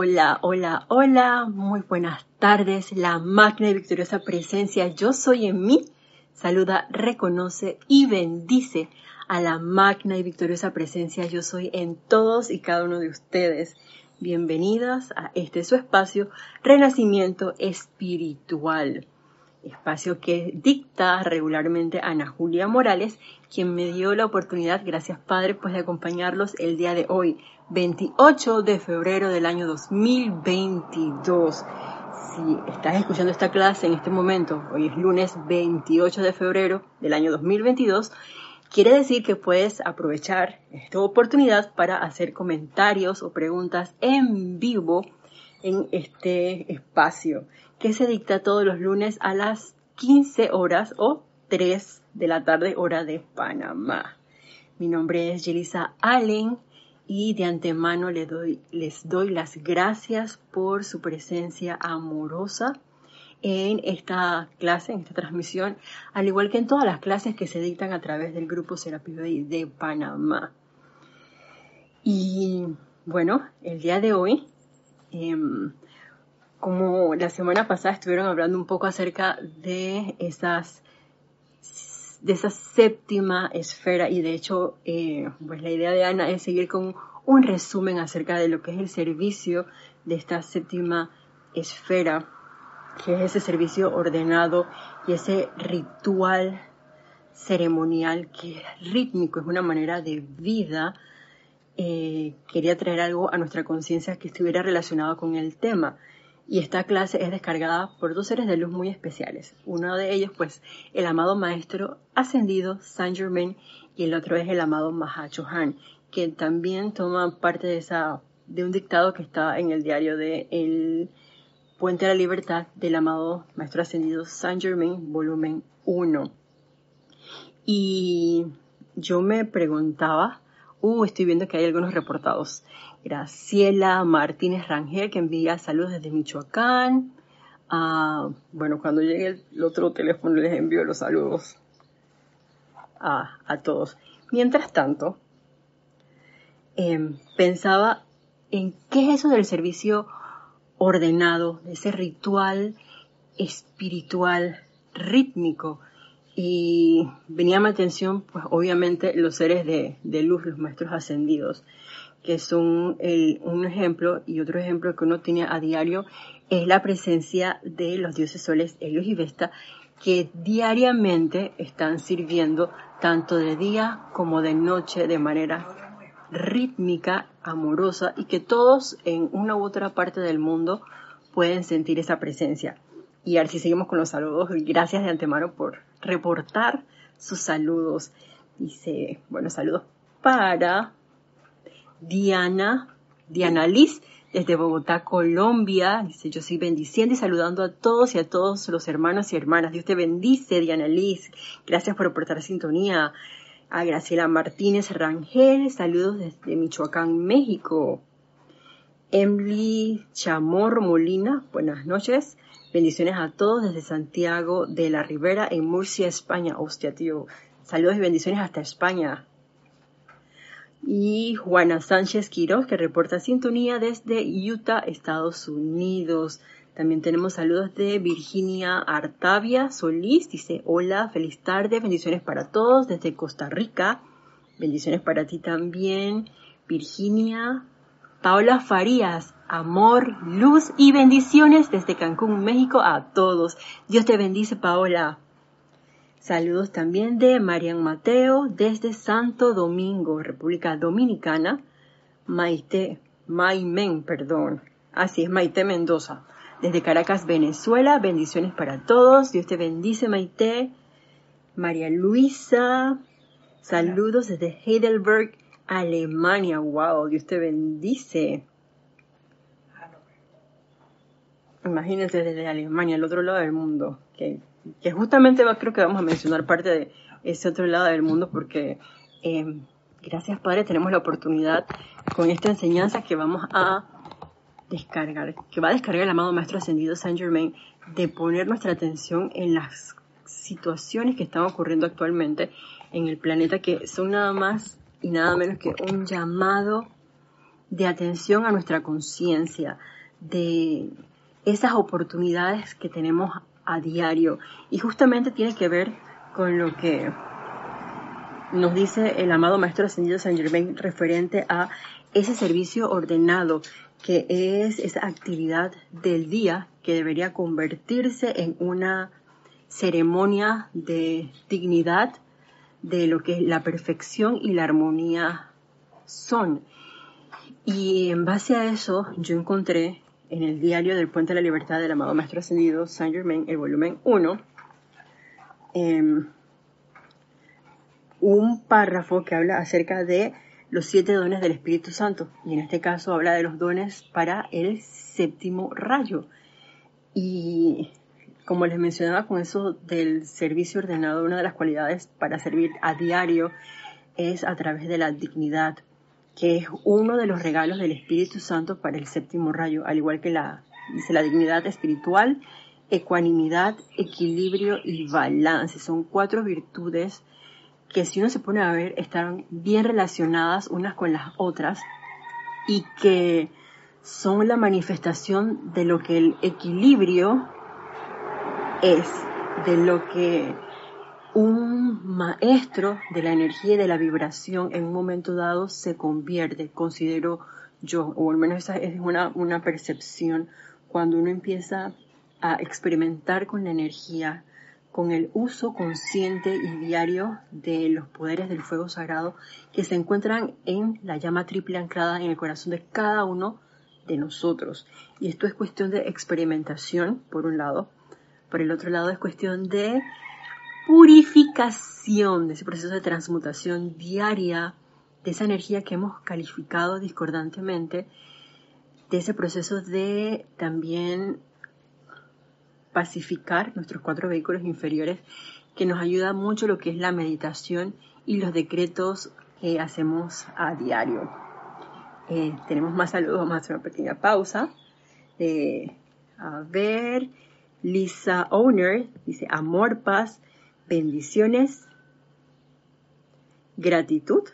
Hola, hola, hola, muy buenas tardes, la magna y victoriosa presencia yo soy en mí. Saluda, reconoce y bendice a la magna y victoriosa presencia yo soy en todos y cada uno de ustedes. Bienvenidas a este su espacio, Renacimiento Espiritual espacio que dicta regularmente Ana Julia Morales, quien me dio la oportunidad, gracias Padre, pues de acompañarlos el día de hoy, 28 de febrero del año 2022. Si estás escuchando esta clase en este momento, hoy es lunes 28 de febrero del año 2022, quiere decir que puedes aprovechar esta oportunidad para hacer comentarios o preguntas en vivo en este espacio que se dicta todos los lunes a las 15 horas o 3 de la tarde hora de Panamá. Mi nombre es Yelisa Allen y de antemano les doy, les doy las gracias por su presencia amorosa en esta clase, en esta transmisión, al igual que en todas las clases que se dictan a través del grupo Serapis de Panamá. Y bueno, el día de hoy em, como la semana pasada estuvieron hablando un poco acerca de esas de esa séptima esfera y de hecho eh, pues la idea de Ana es seguir con un resumen acerca de lo que es el servicio de esta séptima esfera que es ese servicio ordenado y ese ritual ceremonial que es rítmico, es una manera de vida. Eh, quería traer algo a nuestra conciencia que estuviera relacionado con el tema y esta clase es descargada por dos seres de luz muy especiales. Uno de ellos, pues, el amado maestro ascendido Saint Germain y el otro es el amado Mahacho Han, que también toma parte de esa de un dictado que está en el diario de El Puente a la Libertad del amado maestro ascendido Saint Germain, volumen 1. Y yo me preguntaba, uh, estoy viendo que hay algunos reportados. Graciela Martínez Rangel, que envía saludos desde Michoacán. Ah, bueno, cuando llegue el otro teléfono les envío los saludos a, todos. Mientras tanto, em, pensaba en qué es eso del servicio ordenado, ese ritual espiritual, rítmico. Y venía a mi atención, pues obviamente, los seres de, de luz, los maestros ascendidos que son un ejemplo y otro ejemplo que uno tiene a diario es la presencia de los dioses soles Helios y Vesta que diariamente están sirviendo tanto de día como de noche de manera rítmica, amorosa y que todos en una u otra parte del mundo pueden sentir esa presencia. Y ahora si seguimos con los saludos, gracias de antemano por reportar sus saludos. Dice, bueno, saludos para Diana, Diana Liz, desde Bogotá, Colombia. Dice, yo soy bendiciendo y saludando a todos y a todos los hermanos y hermanas. Dios te bendice, Diana Liz. Gracias por aportar sintonía. A Graciela Martínez Rangel, saludos desde Michoacán, México. Emily Chamor Molina, buenas noches. Bendiciones a todos desde Santiago de la Ribera, en Murcia, España. Hostia, tío. Saludos y bendiciones hasta España y Juana Sánchez Quiroz, que reporta sintonía desde Utah, Estados Unidos. También tenemos saludos de Virginia Artavia Solís, dice hola, feliz tarde, bendiciones para todos desde Costa Rica. Bendiciones para ti también, Virginia. Paola Farías, amor, luz y bendiciones desde Cancún, México a todos. Dios te bendice, Paola. Saludos también de Marian Mateo desde Santo Domingo, República Dominicana. Maite, Maimen, perdón. Así es, Maite Mendoza. Desde Caracas, Venezuela. Bendiciones para todos. Dios te bendice, Maite. María Luisa. Saludos desde Heidelberg, Alemania. Wow, Dios te bendice. Imagínense desde Alemania, el otro lado del mundo. Que que justamente creo que vamos a mencionar parte de ese otro lado del mundo porque eh, gracias Padre tenemos la oportunidad con esta enseñanza que vamos a descargar, que va a descargar el amado Maestro Ascendido Saint Germain, de poner nuestra atención en las situaciones que están ocurriendo actualmente en el planeta, que son nada más y nada menos que un llamado de atención a nuestra conciencia, de esas oportunidades que tenemos a diario. Y justamente tiene que ver con lo que nos dice el amado Maestro Ascendido San Germain referente a ese servicio ordenado que es esa actividad del día que debería convertirse en una ceremonia de dignidad de lo que la perfección y la armonía son. Y en base a eso yo encontré en el diario del Puente de la Libertad del amado Maestro Ascendido Saint Germain, el volumen 1, em, un párrafo que habla acerca de los siete dones del Espíritu Santo. Y en este caso habla de los dones para el séptimo rayo. Y como les mencionaba con eso del servicio ordenado, una de las cualidades para servir a diario es a través de la dignidad, que es uno de los regalos del Espíritu Santo para el séptimo rayo, al igual que la, dice, la dignidad espiritual, ecuanimidad, equilibrio y balance. Son cuatro virtudes que si uno se pone a ver están bien relacionadas unas con las otras y que son la manifestación de lo que el equilibrio es, de lo que un maestro de la energía y de la vibración en un momento dado se convierte, considero yo, o al menos esa es una, una percepción, cuando uno empieza a experimentar con la energía, con el uso consciente y diario de los poderes del fuego sagrado que se encuentran en la llama triple anclada en el corazón de cada uno de nosotros. Y esto es cuestión de experimentación, por un lado. Por el otro lado es cuestión de purificación, de ese proceso de transmutación diaria de esa energía que hemos calificado discordantemente, de ese proceso de también pacificar nuestros cuatro vehículos inferiores, que nos ayuda mucho lo que es la meditación y los decretos que hacemos a diario. Eh, tenemos más saludos, vamos a hacer una pequeña pausa. Eh, a ver, Lisa Owner dice amor, paz, bendiciones, gratitud.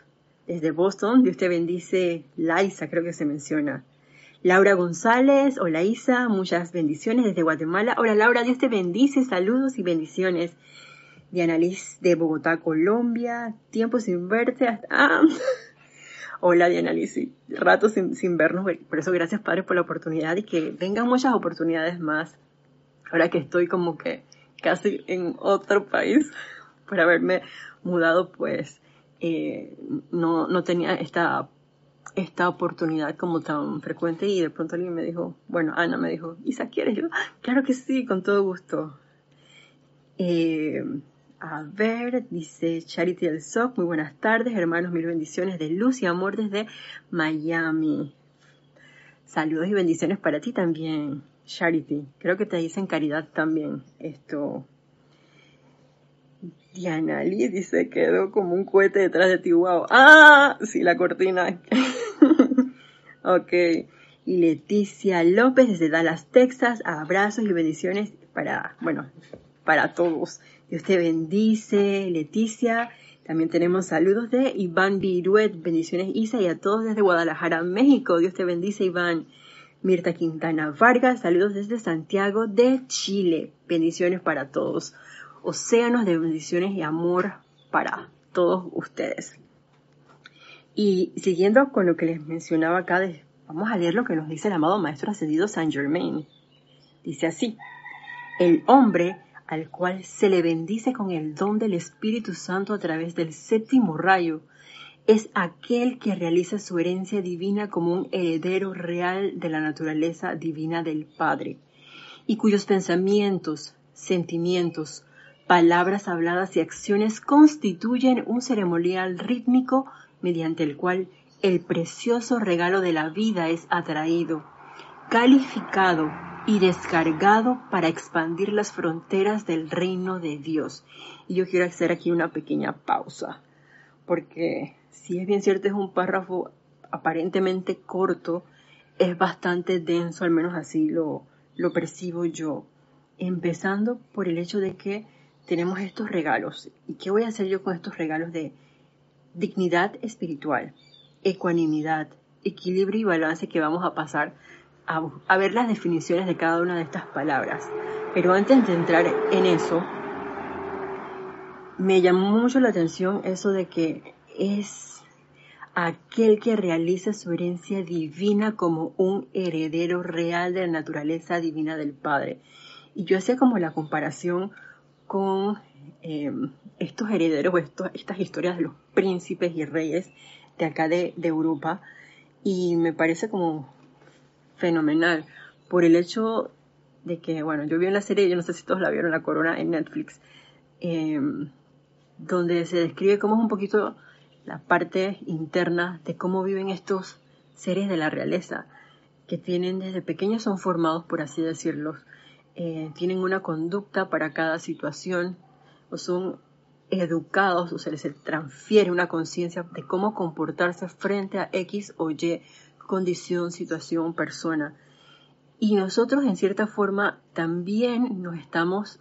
Desde Boston, Dios te bendice, Laisa, creo que se menciona. Laura González, hola Isa, muchas bendiciones desde Guatemala. Hola Laura, Dios te bendice, saludos y bendiciones. Diana Liz de Bogotá, Colombia, tiempo sin verte hasta... Ah. Hola Diana Liz, rato sin, sin vernos, por eso gracias Padre por la oportunidad y que vengan muchas oportunidades más. Ahora que estoy como que casi en otro país por haberme mudado, pues eh, no, no tenía esta esta oportunidad como tan frecuente y de pronto alguien me dijo, bueno, Ana me dijo, Isa, ¿quieres? Yo, claro que sí, con todo gusto. Eh, a ver, dice Charity del SOC, muy buenas tardes, hermanos, mil bendiciones de luz y amor desde Miami. Saludos y bendiciones para ti también, Charity. Creo que te dicen caridad también. Esto, Diana Lee dice, quedó como un cohete detrás de ti, wow. Ah, sí, la cortina. ok. Y Leticia López desde Dallas, Texas, abrazos y bendiciones para, bueno, para todos. Dios te bendice, Leticia. También tenemos saludos de Iván Viruet, bendiciones Isa y a todos desde Guadalajara, México. Dios te bendice, Iván. Mirta Quintana Vargas, saludos desde Santiago de Chile. Bendiciones para todos océanos de bendiciones y amor para todos ustedes. Y siguiendo con lo que les mencionaba acá, vamos a leer lo que nos dice el amado Maestro Ascendido Saint Germain. Dice así, el hombre al cual se le bendice con el don del Espíritu Santo a través del séptimo rayo, es aquel que realiza su herencia divina como un heredero real de la naturaleza divina del Padre, y cuyos pensamientos, sentimientos, Palabras habladas y acciones constituyen un ceremonial rítmico mediante el cual el precioso regalo de la vida es atraído, calificado y descargado para expandir las fronteras del reino de Dios. Y yo quiero hacer aquí una pequeña pausa, porque si es bien cierto es un párrafo aparentemente corto, es bastante denso, al menos así lo, lo percibo yo, empezando por el hecho de que tenemos estos regalos. ¿Y qué voy a hacer yo con estos regalos de dignidad espiritual, ecuanimidad, equilibrio y balance que vamos a pasar a, a ver las definiciones de cada una de estas palabras. Pero antes de entrar en eso, me llamó mucho la atención eso de que es aquel que realiza su herencia divina como un heredero real de la naturaleza divina del Padre. Y yo hacía como la comparación con eh, estos herederos, estas historias de los príncipes y reyes de acá de, Europa, y me parece como fenomenal por el hecho de que, bueno, yo vi en la serie, yo no sé si todos la vieron, La Corona en Netflix, eh, donde se describe cómo es un poquito la parte interna de cómo viven estos seres de la realeza, que tienen desde pequeños son formados, por así decirlo, eh, tienen una conducta para cada situación, o son educados, o se les transfiere una conciencia de cómo comportarse frente a X o Y condición, situación, persona. Y nosotros, en cierta forma, también nos estamos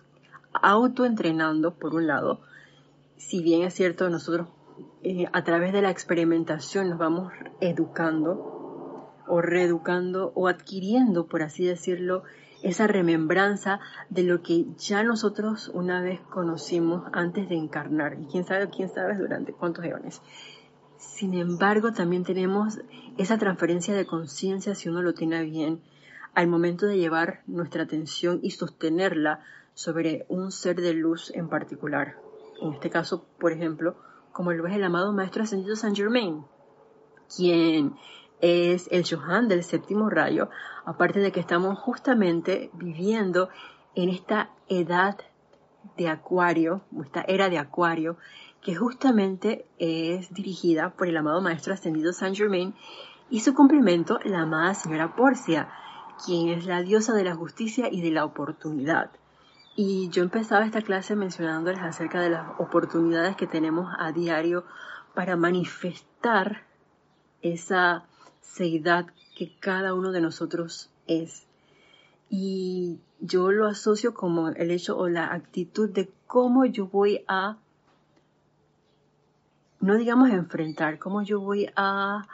autoentrenando, por un lado, si bien es cierto, nosotros eh, a través de la experimentación nos vamos educando o reeducando o adquiriendo, por así decirlo, esa remembranza de lo que ya nosotros una vez conocimos antes de encarnar. Y quién sabe, quién sabe durante cuántos eones. Sin embargo, también tenemos esa transferencia de conciencia, si uno lo tiene bien, al momento de llevar nuestra atención y sostenerla sobre un ser de luz en particular en este caso, por ejemplo, como lo es el amado Maestro Ascendido Saint Germain, quien es el Johan del séptimo rayo, aparte de que estamos justamente viviendo en esta edad de Acuario, esta era de Acuario, que justamente es dirigida por el amado Maestro Ascendido Saint Germain y su complemento, la amada Señora Porcia, quien es la diosa de la justicia y de la oportunidad. Y yo empezaba esta clase mencionándoles acerca de las oportunidades que tenemos a diario para manifestar esa seidad que cada uno de nosotros es. Y yo lo asocio como el hecho o la actitud de cómo yo voy a, no digamos enfrentar, cómo yo voy a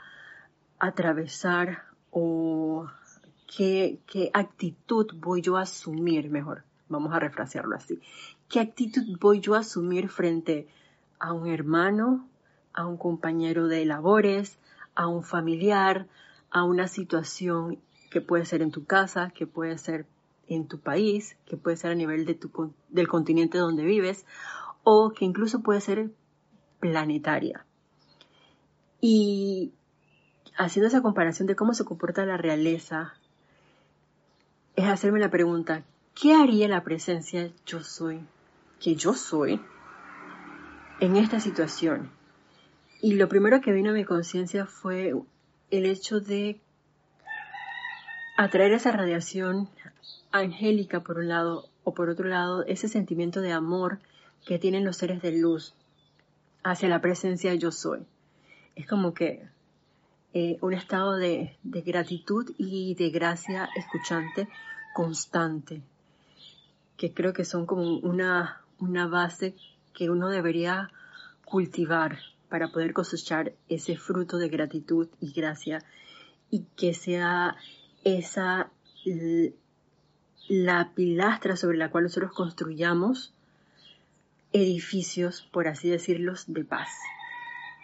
atravesar o qué, actitud voy yo a asumir mejor vamos a refrasearlo así. ¿Qué actitud voy yo a asumir frente a un hermano, a un compañero de labores, a un familiar, a una situación que puede ser en tu casa, que puede ser en tu país, que puede ser a nivel de tu, del continente donde vives, o que incluso puede ser planetaria. Y haciendo esa comparación de cómo se comporta la realeza, es hacerme la pregunta, ¿Qué haría la presencia yo soy, que yo soy, en esta situación? Y lo primero que vino a mi conciencia fue el hecho de atraer esa radiación angélica por un lado o por otro lado ese sentimiento de amor que tienen los seres de luz hacia la presencia yo soy. Es como que eh, un estado de, de gratitud y de gracia escuchante constante que creo que son como una, una base que uno debería cultivar para poder cosechar ese fruto de gratitud y gracia y que sea esa la pilastra sobre la cual nosotros construyamos edificios, por así decirlos, de paz,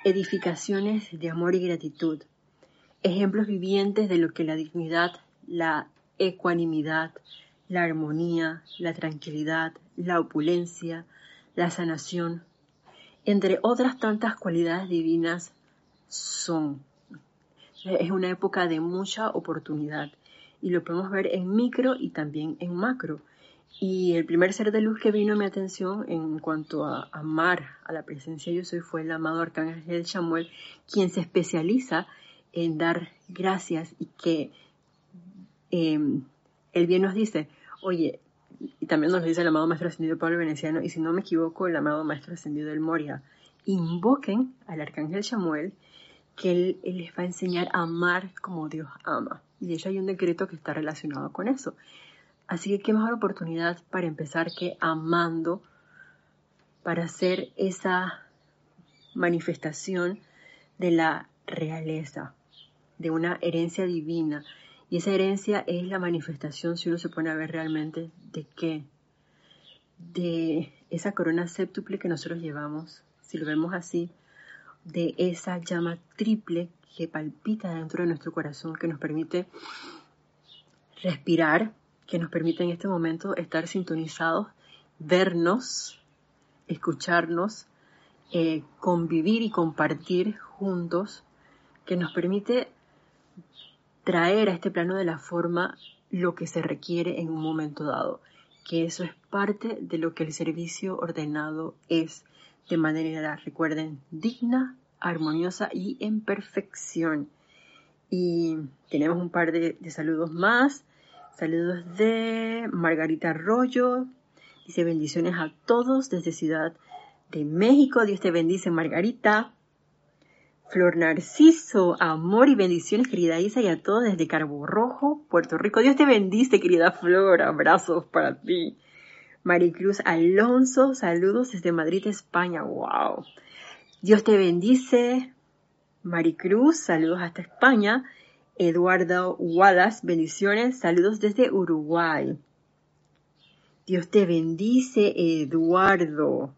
edificaciones de amor y gratitud, ejemplos vivientes de lo que la dignidad, la ecuanimidad, la armonía, la tranquilidad, la opulencia, la sanación, entre otras tantas cualidades divinas, son. Es una época de mucha oportunidad y lo podemos ver en micro y también en macro. Y el primer ser de luz que vino a mi atención en cuanto a amar a la presencia yo soy fue el amado Arcángel Samuel, quien se especializa en dar gracias y que em, el bien nos dice, oye, y también nos dice el amado Maestro Ascendido Pablo Veneciano, y si no me equivoco, el amado Maestro Ascendido del Moria, invoquen al Arcángel Samuel, que él, les va a enseñar a amar como Dios ama. Y de hecho hay un decreto que está relacionado con eso. Así que qué mejor oportunidad para empezar que amando, para hacer esa manifestación de la realeza. de una herencia divina. Y esa herencia es la manifestación, si uno se pone a ver realmente, de qué? De esa corona séptuple que nosotros llevamos, si lo vemos así, de esa llama triple que palpita dentro de nuestro corazón, que nos permite respirar, que nos permite en este momento estar sintonizados, vernos, escucharnos, eh, convivir y compartir juntos, que nos permite traer a este plano de la forma lo que se requiere en un momento dado, que eso es parte de lo que el servicio ordenado es de manera, recuerden, digna, armoniosa y en perfección. Y tenemos un par de, de saludos más. Saludos de Margarita Arroyo. Dice bendiciones a todos desde Ciudad de México. Dios te bendice, Margarita. Flor Narciso, amor y bendiciones, querida Isa, y a todos desde Carbo Rojo, Puerto Rico. Dios te bendice, querida Flor. Abrazos para ti. Maricruz Alonso, saludos desde Madrid, España. Wow. Dios te bendice. Maricruz, saludos hasta España. Eduardo Wallace, bendiciones, saludos desde Uruguay. Dios te bendice, Eduardo.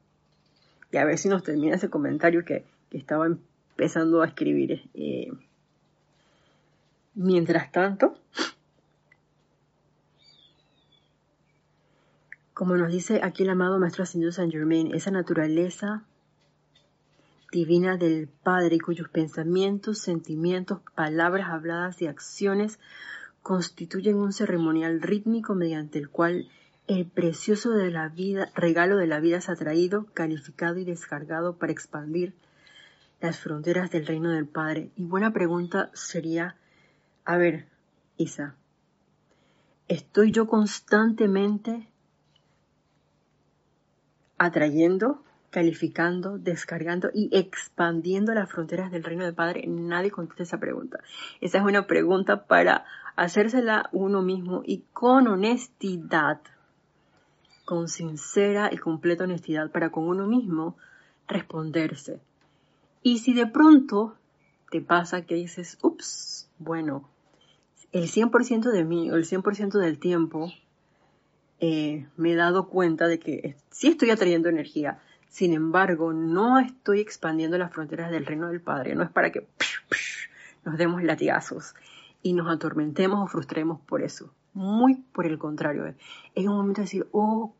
Y a ver si nos termina ese comentario que, estaba empezando a escribir. Eh, mientras tanto, como nos dice aquí el amado Maestro Ascendido San Germain, esa naturaleza divina del Padre cuyos pensamientos, sentimientos, palabras habladas y acciones constituyen un ceremonial rítmico mediante el cual el precioso de la vida, regalo de la vida es atraído, calificado y descargado para expandir las fronteras del reino del Padre. Y buena pregunta sería, a ver, Isa, ¿estoy yo constantemente atrayendo calificando, descargando y expandiendo las fronteras del reino del Padre? Nadie contesta esa pregunta. Esa es una pregunta para hacérsela uno mismo y con honestidad, con sincera y completa honestidad para con uno mismo responderse. Y si de pronto te pasa que dices, ups, bueno, el 100% de mí o el 100% del tiempo eh, me he dado cuenta de que sí estoy atrayendo energía, sin embargo, no estoy expandiendo las fronteras del reino del Padre. No es para que nos demos latigazos y nos atormentemos o frustremos por eso. Muy por el contrario. Es un momento de decir, oh,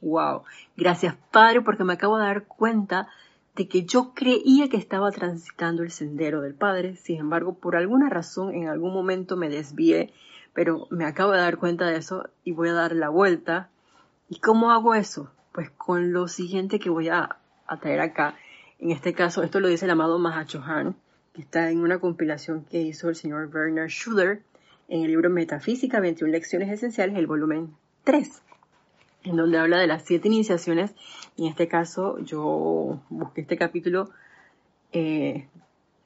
wow, gracias Padre porque me acabo de dar cuenta de que yo creía que estaba transitando el sendero del Padre. Sin embargo, por alguna razón, en algún momento me desvié, pero me acabo de dar cuenta de eso y voy a dar la vuelta. ¿Y cómo hago eso? pues con lo siguiente que voy a, traer acá. En este caso, esto lo dice el amado Mahachohan, que está en una compilación que hizo el señor Werner Schuller en el libro Metafísica, 21 Lecciones Esenciales, el volumen 3, en donde habla de las siete iniciaciones. Y en este caso, yo busqué este capítulo eh,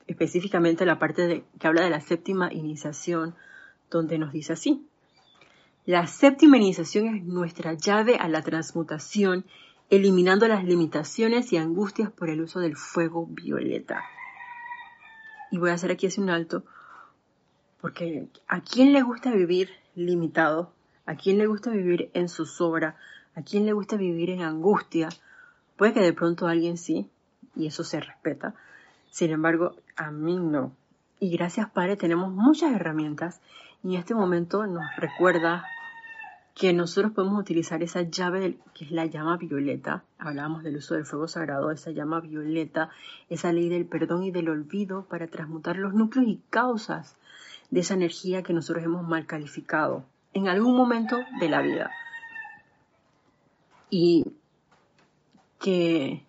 específicamente la parte de, que habla de la séptima iniciación, donde nos dice así. La séptima iniciación es nuestra llave a la transmutación, eliminando las limitaciones y angustias por el uso del fuego violeta. Y voy a hacer aquí así un alto, porque ¿a quién le gusta vivir limitado? ¿A quién le gusta vivir en zozobra? ¿A quién le gusta vivir en angustia? Puede que de pronto alguien sí, y eso se respeta. Sin embargo, a mí no. Y gracias Padre tenemos muchas herramientas y en este momento nos recuerda que nosotros podemos utilizar esa llave que es la llama violeta. Hablábamos del uso del fuego sagrado, esa llama violeta, esa ley del perdón y del olvido para transmutar los núcleos y causas de esa energía que nosotros hemos mal calificado en algún momento de la vida. Y que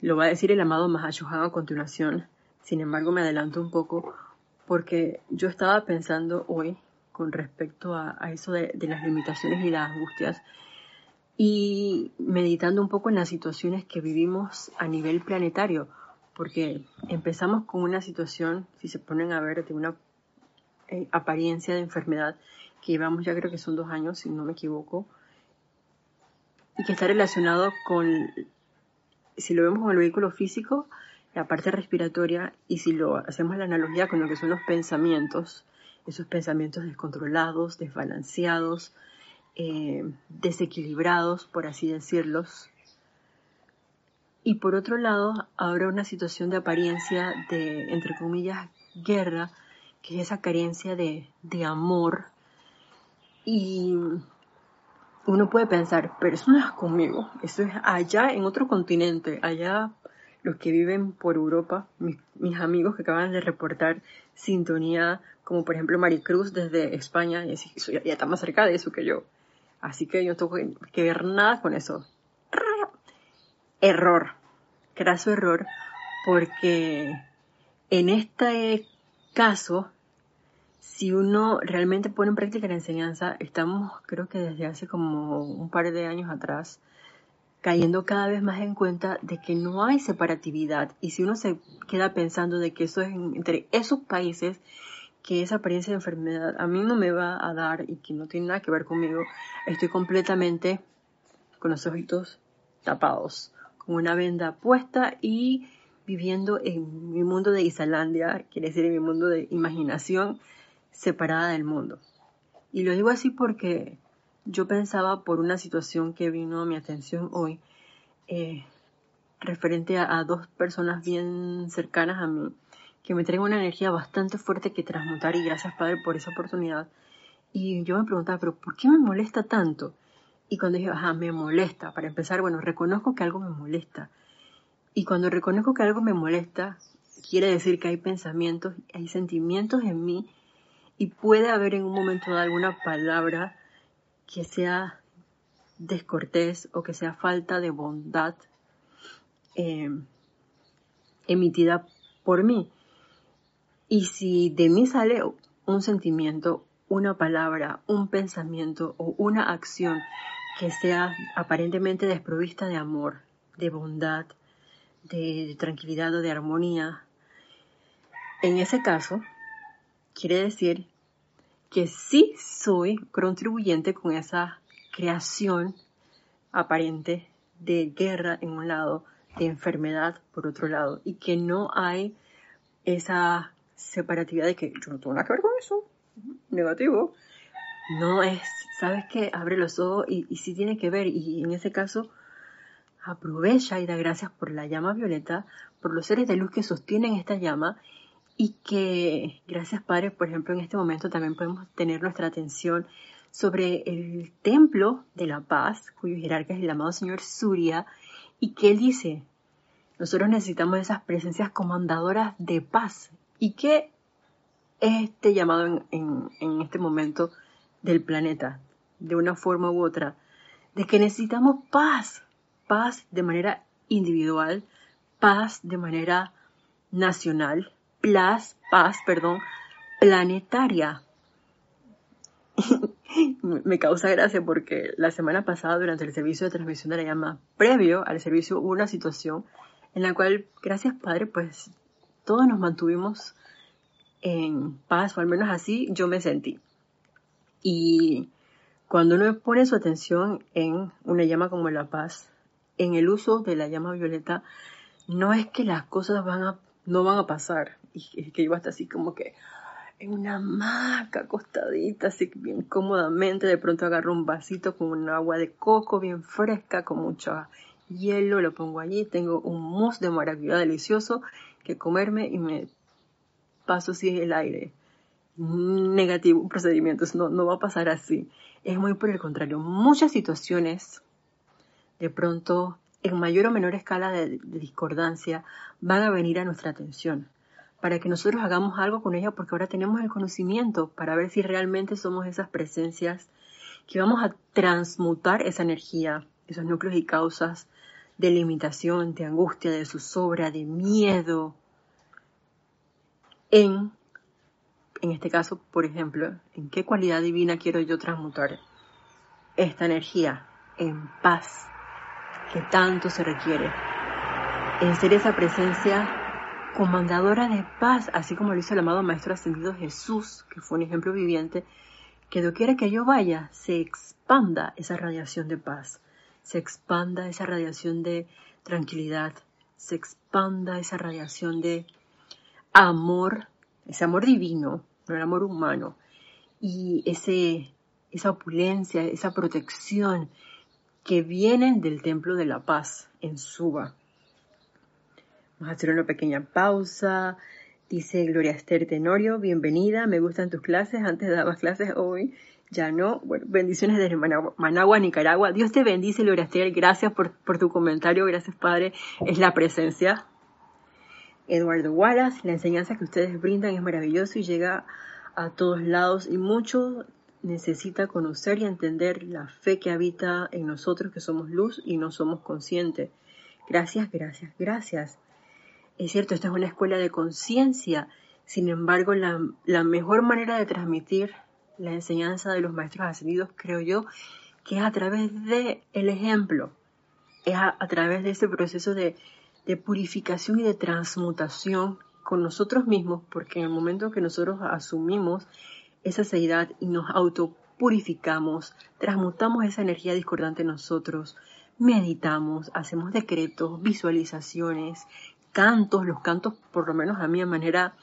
lo va a decir el amado Mahashohan a continuación. Sin embargo, me adelanto un poco porque yo estaba pensando hoy con respecto a, eso de, las limitaciones y las angustias y meditando un poco en las situaciones que vivimos a nivel planetario, porque empezamos con una situación, si se ponen a ver, de una eh, apariencia de enfermedad que llevamos ya creo que son dos años, si no me equivoco, y que está relacionado con, si lo vemos con el vehículo físico, la parte respiratoria y si lo hacemos la analogía con lo que son los pensamientos, esos pensamientos descontrolados, desbalanceados, eh, desequilibrados, por así decirlos. Y por otro lado, habrá una situación de apariencia de, entre comillas, guerra, que es esa carencia de, de amor. Y uno puede pensar, pero eso no es conmigo, eso es allá en otro continente, allá los que viven por Europa, mis, amigos que acaban de reportar sintonía, como por ejemplo Maricruz desde España, y ya, ya está más cerca de eso que yo. Así que yo no tengo que ver nada con eso. Error, craso error, porque en este caso si uno realmente pone en práctica la enseñanza, estamos, creo que desde hace como un par de años atrás, cayendo cada vez más en cuenta de que no hay separatividad. Y si uno se queda pensando de que eso es entre esos países, que esa apariencia de enfermedad a mí no me va a dar y que no tiene nada que ver conmigo, estoy completamente con los ojitos tapados, con una venda puesta y viviendo en mi mundo de Islandia, quiere decir en mi mundo de imaginación, separada del mundo. Y lo digo así porque yo pensaba por una situación que vino a mi atención hoy, eh, referente a, dos personas bien cercanas a mí, que me traen una energía bastante fuerte que transmutar y gracias Padre por esa oportunidad. Y yo me preguntaba, pero ¿por qué me molesta tanto? Y cuando dije, ajá, me molesta, para empezar, bueno, reconozco que algo me molesta. Y cuando reconozco que algo me molesta, quiere decir que hay pensamientos, hay sentimientos en mí y puede haber en un momento dado alguna palabra que sea descortés o que sea falta de bondad eh, emitida por mí. Y si de mí sale un sentimiento, una palabra, un pensamiento o una acción que sea aparentemente desprovista de amor, de bondad, de tranquilidad o de armonía, en ese caso, quiere decir que sí soy contribuyente con esa creación aparente de guerra en un lado, de enfermedad por otro lado, y que no hay esa separatividad de que yo no tengo nada que ver con eso, negativo. No es, sabes que abre los ojos y, y sí tiene que ver, y en ese caso aprovecha y da gracias por la llama violeta, por los seres de luz que sostienen esta llama y que, gracias Padre, por ejemplo, en este momento también podemos tener nuestra atención sobre el templo de la paz, cuyo jerarca es el amado Señor Surya, y que él dice, nosotros necesitamos esas presencias comandadoras de paz. ¿Y qué es este llamado en, en este momento del planeta, de una forma u otra? De que necesitamos paz, paz de manera individual, paz de manera nacional, paz, paz, perdón, planetaria. Me causa gracia porque la semana pasada durante el servicio de transmisión de la llama previo al servicio hubo una situación en la cual, gracias Padre, pues todos nos mantuvimos en paz, o al menos así yo me sentí. Y cuando uno pone su atención en una llama como la paz, en el uso de la llama violeta, no es que las cosas van a, no van a pasar, y que iba hasta así como que en una hamaca acostadita, así bien cómodamente, de pronto agarro un vasito con agua de coco bien fresca, con mucho hielo, lo pongo allí, tengo un mousse de maracuyá delicioso que comerme y me paso así el aire. Negativo un procedimiento, no, no va a pasar así. Es muy por el contrario. Muchas situaciones, de pronto, en mayor o menor escala de discordancia, van a venir a nuestra atención. Para que nosotros hagamos algo con ella porque ahora tenemos el conocimiento para ver si realmente somos esas presencias que vamos a transmutar esa energía, esos núcleos y causas de limitación, de angustia, de zozobra, de miedo, en, en este caso, por ejemplo, en qué cualidad divina quiero yo transmutar esta energía en paz que tanto se requiere, en ser esa presencia comandadora de paz, así como lo hizo el amado Maestro Ascendido Jesús, que fue un ejemplo viviente, que doquiera que yo vaya, se expanda esa radiación de paz, se expanda esa radiación de tranquilidad, se expanda esa radiación de amor, ese amor divino, no el amor humano, y ese, esa opulencia, esa protección que vienen del Templo de la Paz en Suba. Vamos a hacer una pequeña pausa. Dice Gloria Esther Tenorio, bienvenida, me gustan tus clases, antes dabas clases hoy, ya no. Bueno, bendiciones desde Managua, Nicaragua. Dios te bendice, Gloria Esther, gracias por, por tu comentario, gracias Padre, es la presencia. Eduardo Wallace, la enseñanza que ustedes brindan es maravillosa y llega a todos lados y mucho necesita conocer y entender la fe que habita en nosotros que somos luz y no somos conscientes. Gracias, gracias, gracias. Es cierto, esta es una escuela de conciencia, sin embargo, la, mejor manera de transmitir la enseñanza de los maestros ascendidos, creo yo, que es a través del el ejemplo, es a, través de ese proceso de, de purificación y de transmutación con nosotros mismos, porque en el momento que nosotros asumimos esa seidad y nos autopurificamos, transmutamos esa energía discordante en nosotros, meditamos, hacemos decretos, visualizaciones, cantos, los cantos por lo menos a mí de manera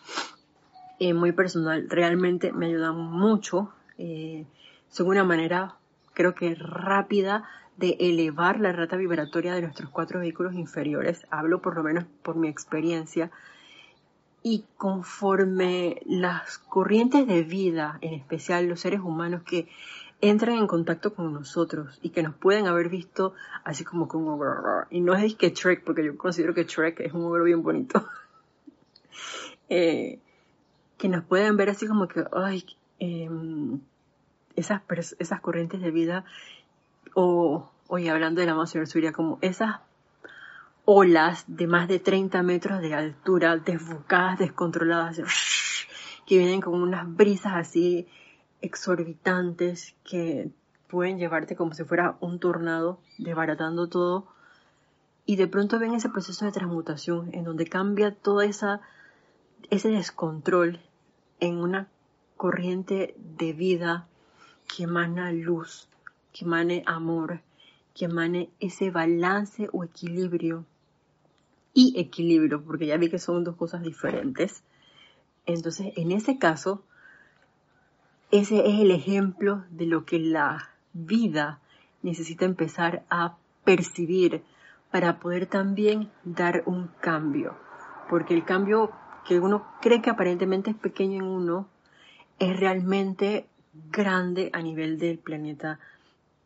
eh, muy personal realmente me ayudan mucho, eh, son una manera creo que rápida de elevar la rata vibratoria de nuestros cuatro vehículos inferiores, hablo por lo menos por mi experiencia, y conforme las corrientes de vida, en especial los seres humanos que entran en contacto con nosotros y que nos pueden haber visto así como con un ogro. Y no es que Shrek, porque yo considero que Shrek es un ogro bien bonito. Eh, que nos pueden ver así como que, ay, em, esas, esas corrientes de vida, o, oye, hablando de la Señor Surya, como esas olas de más de 30 metros de altura, desbocadas, descontroladas, que vienen con unas brisas así exorbitantes que pueden llevarte como si fuera un tornado, desbaratando todo. Y de pronto ven ese proceso de transmutación en donde cambia todo esa, ese descontrol en una corriente de vida que emana luz, que emane amor, que emane ese balance o equilibrio y equilibrio, porque ya vi que son dos cosas diferentes. Entonces, en ese caso, ese es el ejemplo de lo que la vida necesita empezar a percibir para poder también dar un cambio. Porque el cambio que uno cree que aparentemente es pequeño en uno es realmente grande a nivel del planeta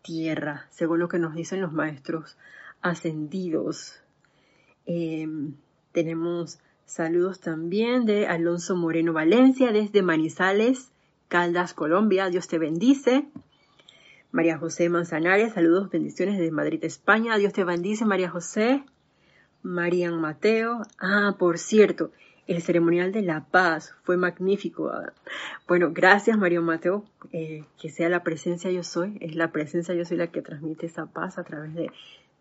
Tierra, según lo que nos dicen los maestros ascendidos Em, tenemos saludos también de Alonso Moreno Valencia desde Manizales, Caldas, Colombia. Dios te bendice. María José Manzanares, saludos, bendiciones desde Madrid, España. Dios te bendice, María José. Marian Mateo. Ah, por cierto, el ceremonial de la paz fue magnífico. Bueno, gracias Marian Mateo. Eh, que sea la presencia yo soy. Es la presencia yo soy la que transmite esa paz a través de,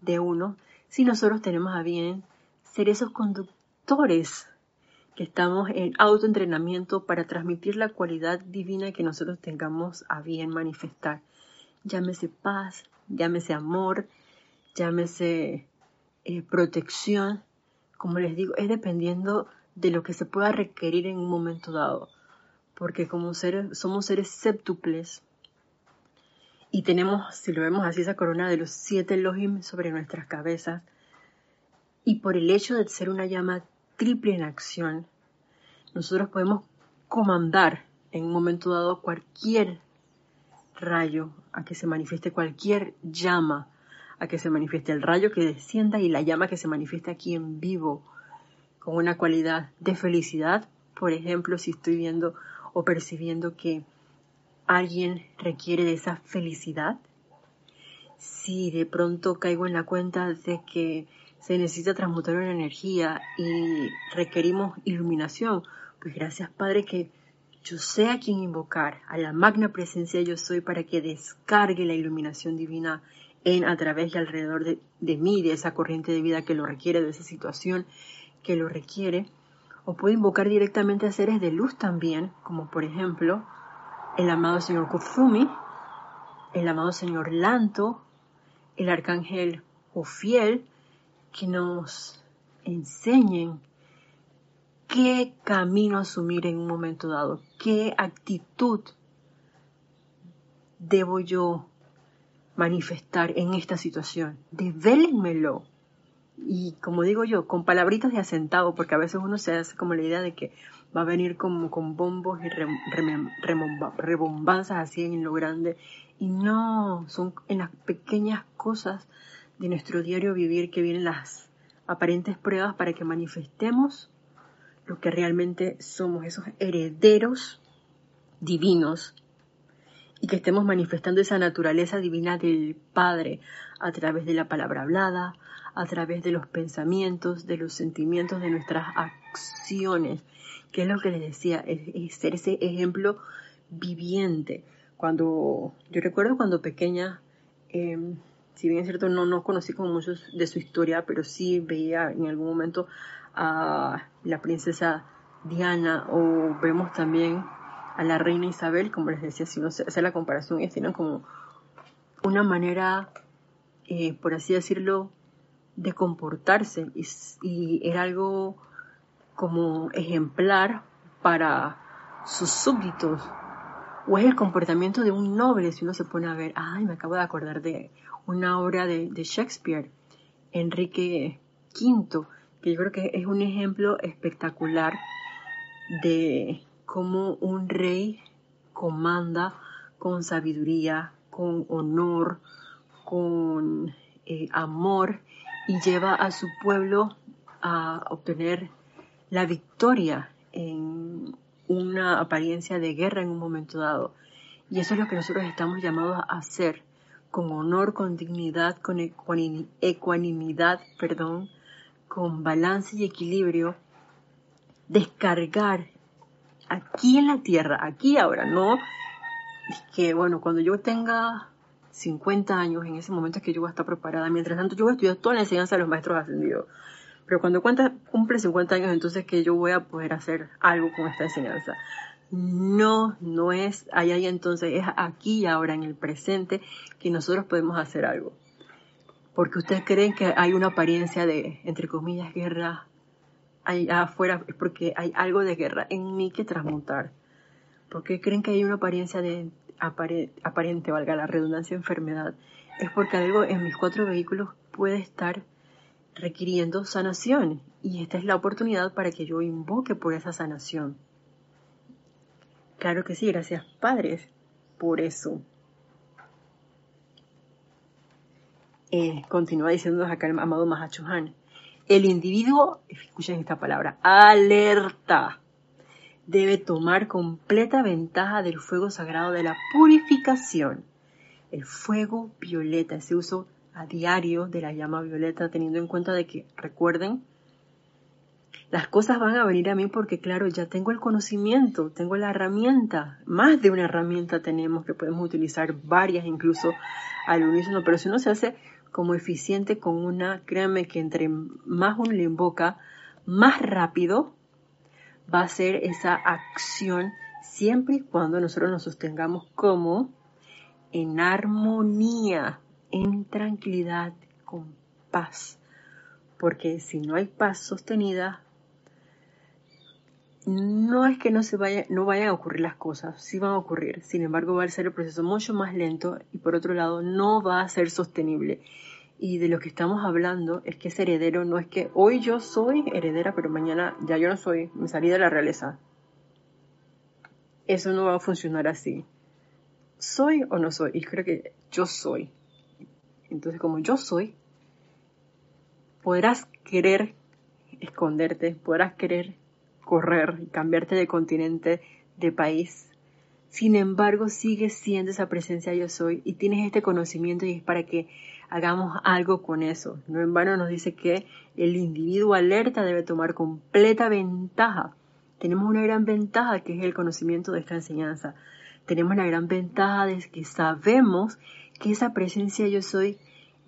de uno. Si nosotros tenemos a bien ser esos conductores que estamos en autoentrenamiento para transmitir la cualidad divina que nosotros tengamos a bien manifestar. Llámese paz, llámese amor, llámese eh, protección. Como les digo, es dependiendo de lo que se pueda requerir en un momento dado. Porque como seres, somos seres séptuples y tenemos, si lo vemos así, esa corona de los siete Elohim sobre nuestras cabezas, y por el hecho de ser una llama triple en acción, nosotros podemos comandar en un momento dado cualquier rayo a que se manifieste cualquier llama, a que se manifieste el rayo que descienda y la llama que se manifieste aquí en vivo con una cualidad de felicidad. Por ejemplo, si estoy viendo o percibiendo que alguien requiere de esa felicidad, si de pronto caigo en la cuenta de que se necesita transmutar una energía y requerimos iluminación, pues gracias Padre que yo sé a quién invocar, a la magna presencia yo soy para que descargue la iluminación divina en, a través y alrededor de, de mí, de esa corriente de vida que lo requiere, de esa situación que lo requiere. O puedo invocar directamente a seres de luz también, como por ejemplo el amado Señor Kufumi, el amado Señor Lanto, el arcángel Ofiel, que nos enseñen qué camino asumir en un momento dado, qué actitud debo yo manifestar en esta situación. Devélenmelo. Y como digo yo, con palabritas de asentado, porque a veces uno se hace como la idea de que va a venir como con bombos y rebombanzas así en lo grande. Y no, son en las pequeñas cosas de nuestro diario vivir que vienen las aparentes pruebas para que manifestemos lo que realmente somos, esos herederos divinos y que estemos manifestando esa naturaleza divina del Padre a través de la palabra hablada, a través de los pensamientos, de los sentimientos, de nuestras acciones, que es lo que les decía, es, ser ese ejemplo viviente. Cuando yo recuerdo cuando pequeña, em, si bien es cierto, no, no conocí como muchos de su historia, pero sí veía en algún momento a la princesa Diana o vemos también a la reina Isabel, como les decía, si uno hace la comparación, ellos tienen como una manera, eh, por así decirlo, de comportarse y, era algo como ejemplar para sus súbditos. O es el comportamiento de un noble, si uno se pone a ver, ay, me acabo de acordar de una obra de, Shakespeare, Enrique V, que yo creo que es un ejemplo espectacular de cómo un rey comanda con sabiduría, con honor, con eh, amor y lleva a su pueblo a obtener la victoria en una apariencia de guerra en un momento dado. Y eso es lo que nosotros estamos llamados a hacer, con honor, con dignidad, con ecuanimidad, perdón, con balance y equilibrio, descargar aquí en la tierra, aquí ahora, no que, bueno, cuando yo tenga 50 años, en ese momento es que yo voy a estar preparada. Mientras tanto, yo voy a estudiar toda la enseñanza de los maestros ascendidos. Pero cuando cuenta, cumple 50 años, entonces que yo voy a poder hacer algo con esta enseñanza. No, no es allá y entonces, es aquí ahora, en el presente, que nosotros podemos hacer algo. Porque ustedes creen que hay una apariencia de, entre comillas, guerra allá afuera es porque hay algo de guerra en mí que transmutar. porque creen que hay una apariencia de aparente, valga la redundancia, enfermedad? Es porque algo en mis cuatro vehículos puede estar requiriendo sanación y esta es la oportunidad para que yo invoque por esa sanación. Claro que sí, gracias padres por eso. Eh, continúa diciéndonos acá el amado Mahachohan. El individuo, escuchen esta palabra, alerta, debe tomar completa ventaja del fuego sagrado de la purificación. El fuego violeta, ese uso a diario de la llama violeta, teniendo en cuenta de que, recuerden, las cosas van a venir a mí porque, claro, ya tengo el conocimiento, tengo la herramienta, más de una herramienta tenemos que podemos utilizar, varias incluso al unísono, pero si uno se hace como eficiente con una, créanme que entre más uno le invoca, más rápido va a ser esa acción siempre y cuando nosotros nos sostengamos como en armonía, en tranquilidad, con paz. Porque si no hay paz sostenida, no es que no se vaya, no vayan a ocurrir las cosas, sí van a ocurrir. Sin embargo, va a ser el proceso mucho más lento y por otro lado no va a ser sostenible. Y de lo que estamos hablando es que ese heredero no es que hoy yo soy heredera, pero mañana ya yo no soy, me salí de la realeza. Eso no va a funcionar así. ¿Soy o no soy? Y creo que yo soy. Entonces, como yo soy, podrás querer esconderte, podrás querer correr, cambiarte de continente, de país. Sin embargo, sigues siendo esa presencia yo soy y tienes este conocimiento y es para que hagamos algo con eso. No en vano nos dice que el individuo alerta debe tomar completa ventaja. Tenemos una gran ventaja que es el conocimiento de esta enseñanza. Tenemos la gran ventaja de que sabemos que esa presencia yo soy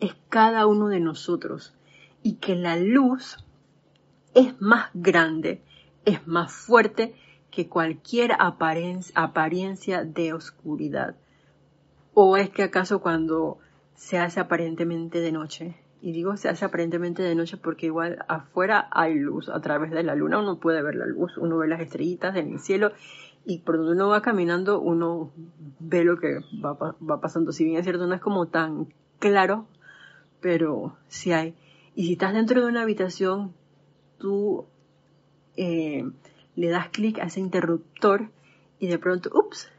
es cada uno de nosotros y que la luz es más grande es más fuerte que cualquier apariencia de oscuridad. ¿O es que acaso cuando se hace aparentemente de noche Y digo se hace aparentemente de noche porque igual afuera hay luz. A través de la luna uno puede ver la luz, uno ve las estrellitas en el cielo y por donde uno va caminando uno ve lo que va, va pasando. Si bien es cierto, no es como tan claro, pero sí hay. Y si estás dentro de una habitación, tú eh, le das clic a ese interruptor y de pronto, ups,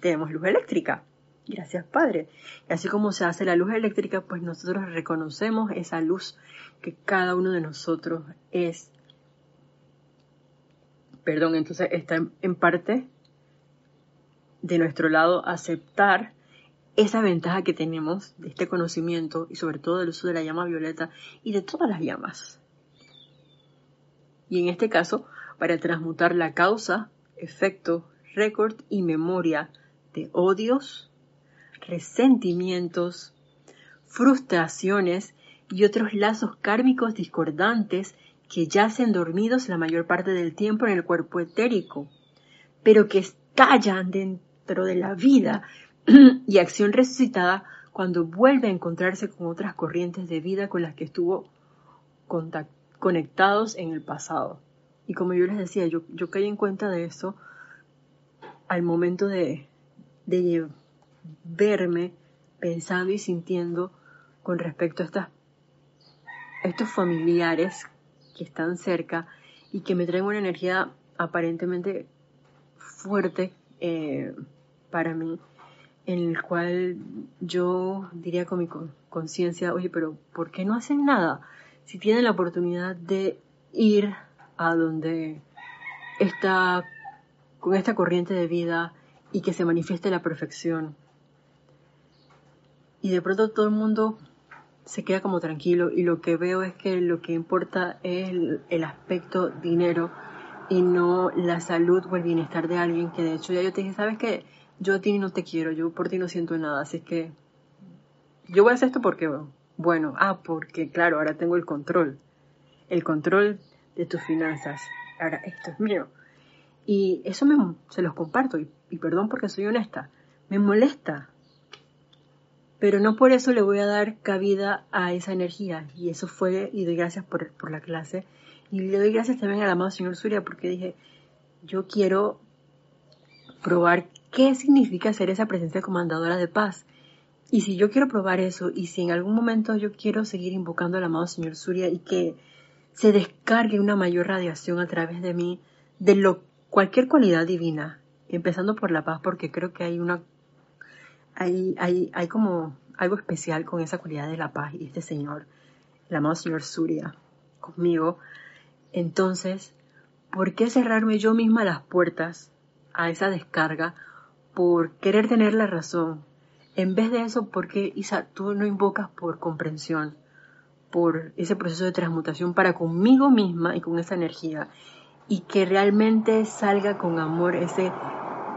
tenemos luz eléctrica. Gracias, Padre. Y así como se hace la luz eléctrica, pues nosotros reconocemos esa luz que cada uno de nosotros es. Perdón, entonces está en parte de nuestro lado aceptar esa ventaja que tenemos de este conocimiento y sobre todo del uso de la llama violeta y de todas las llamas. Y en este caso, para transmutar la causa, efecto, récord y memoria de odios, resentimientos, frustraciones y otros lazos kármicos discordantes que yacen dormidos la mayor parte del tiempo en el cuerpo etérico, pero que estallan dentro de la vida y acción resucitada cuando vuelve a encontrarse con otras corrientes de vida con las que estuvo conectados en el pasado. Y como yo les decía, yo, caí en cuenta de eso al momento de, verme pensando y sintiendo con respecto a estos familiares que están cerca y que me traen una energía aparentemente fuerte eh, para mí en el cual yo diría con mi conciencia, oye, pero ¿por qué no hacen nada? Si tienen la oportunidad de ir a donde está con esta corriente de vida y que se manifieste la perfección. Y de pronto todo el mundo se queda como tranquilo y lo que veo es que lo que importa es el, aspecto dinero y no la salud o el bienestar de alguien que de hecho ya yo te dije, ¿sabes qué? Yo a ti no te quiero, yo por ti no siento nada, así que yo voy a hacer esto porque, bueno, ah, porque claro, ahora tengo el control, el control de tus finanzas, ahora esto es mío. Y eso se los comparto, y, y perdón porque soy honesta, me molesta, pero no por eso le voy a dar cabida a esa energía. Y eso fue, y doy gracias por, por, la clase. Y le doy gracias también al amado señor Surya porque dije, yo quiero probar qué significa ser esa presencia comandadora de paz. Y si yo quiero probar eso, y si en algún momento yo quiero seguir invocando al amado Señor Surya y que se descargue una mayor radiación a través de mí de lo, cualquier cualidad divina, empezando por la paz, porque creo que hay una, hay, hay, hay como algo especial con esa cualidad de la paz y este Señor, el amado Señor Surya, conmigo. Entonces, ¿por qué cerrarme yo misma las puertas a esa descarga por querer tener la razón. En vez de eso, ¿por qué, Isa, tú no invocas por comprensión, por ese proceso de transmutación para conmigo misma y con esa energía? Y que realmente salga con amor ese,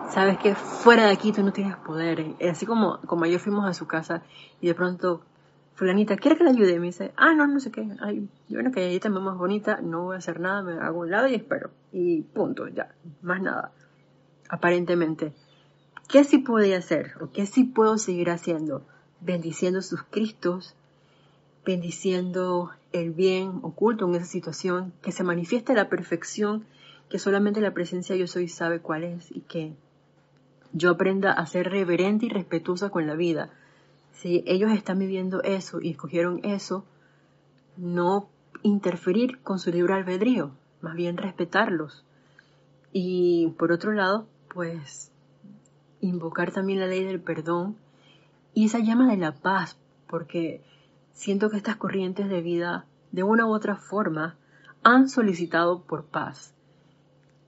sabes que fuera de aquí tú no tienes poder. Así como, como ayer fuimos a su casa y de pronto, fulanita, ¿quiere que le ayude? me dice, ah, no, no sé qué. Ay, bueno, que también más bonita, no voy a hacer nada, me hago un lado y espero. Y punto, ya, más nada. Aparentemente. ¿Qué sí puedo hacer o qué sí puedo seguir haciendo? Bendiciendo sus Cristos, bendiciendo el bien oculto en esa situación, que se manifieste la perfección que solamente la presencia yo soy sabe cuál es y que yo aprenda a ser reverente y respetuosa con la vida. Si ellos están viviendo eso y escogieron eso, no interferir con su libre albedrío, más bien respetarlos. Y por otro lado, pues invocar también la ley del perdón y esa llama de la paz, porque siento que estas corrientes de vida, de una u otra forma, han solicitado por paz.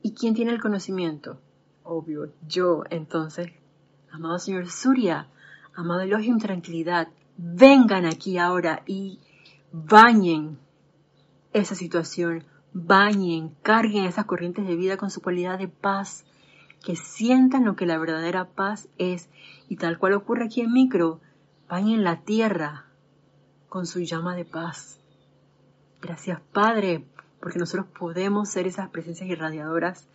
¿Y quién tiene el conocimiento? Obvio, yo. Entonces, amado Señor Surya, amado Elohim Tranquilidad, vengan aquí ahora y bañen esa situación, bañen, carguen esas corrientes de vida con su cualidad de paz, que sientan lo que la verdadera paz es y tal cual ocurre aquí en micro, van en la tierra con su llama de paz. Gracias Padre, porque nosotros podemos ser esas presencias irradiadoras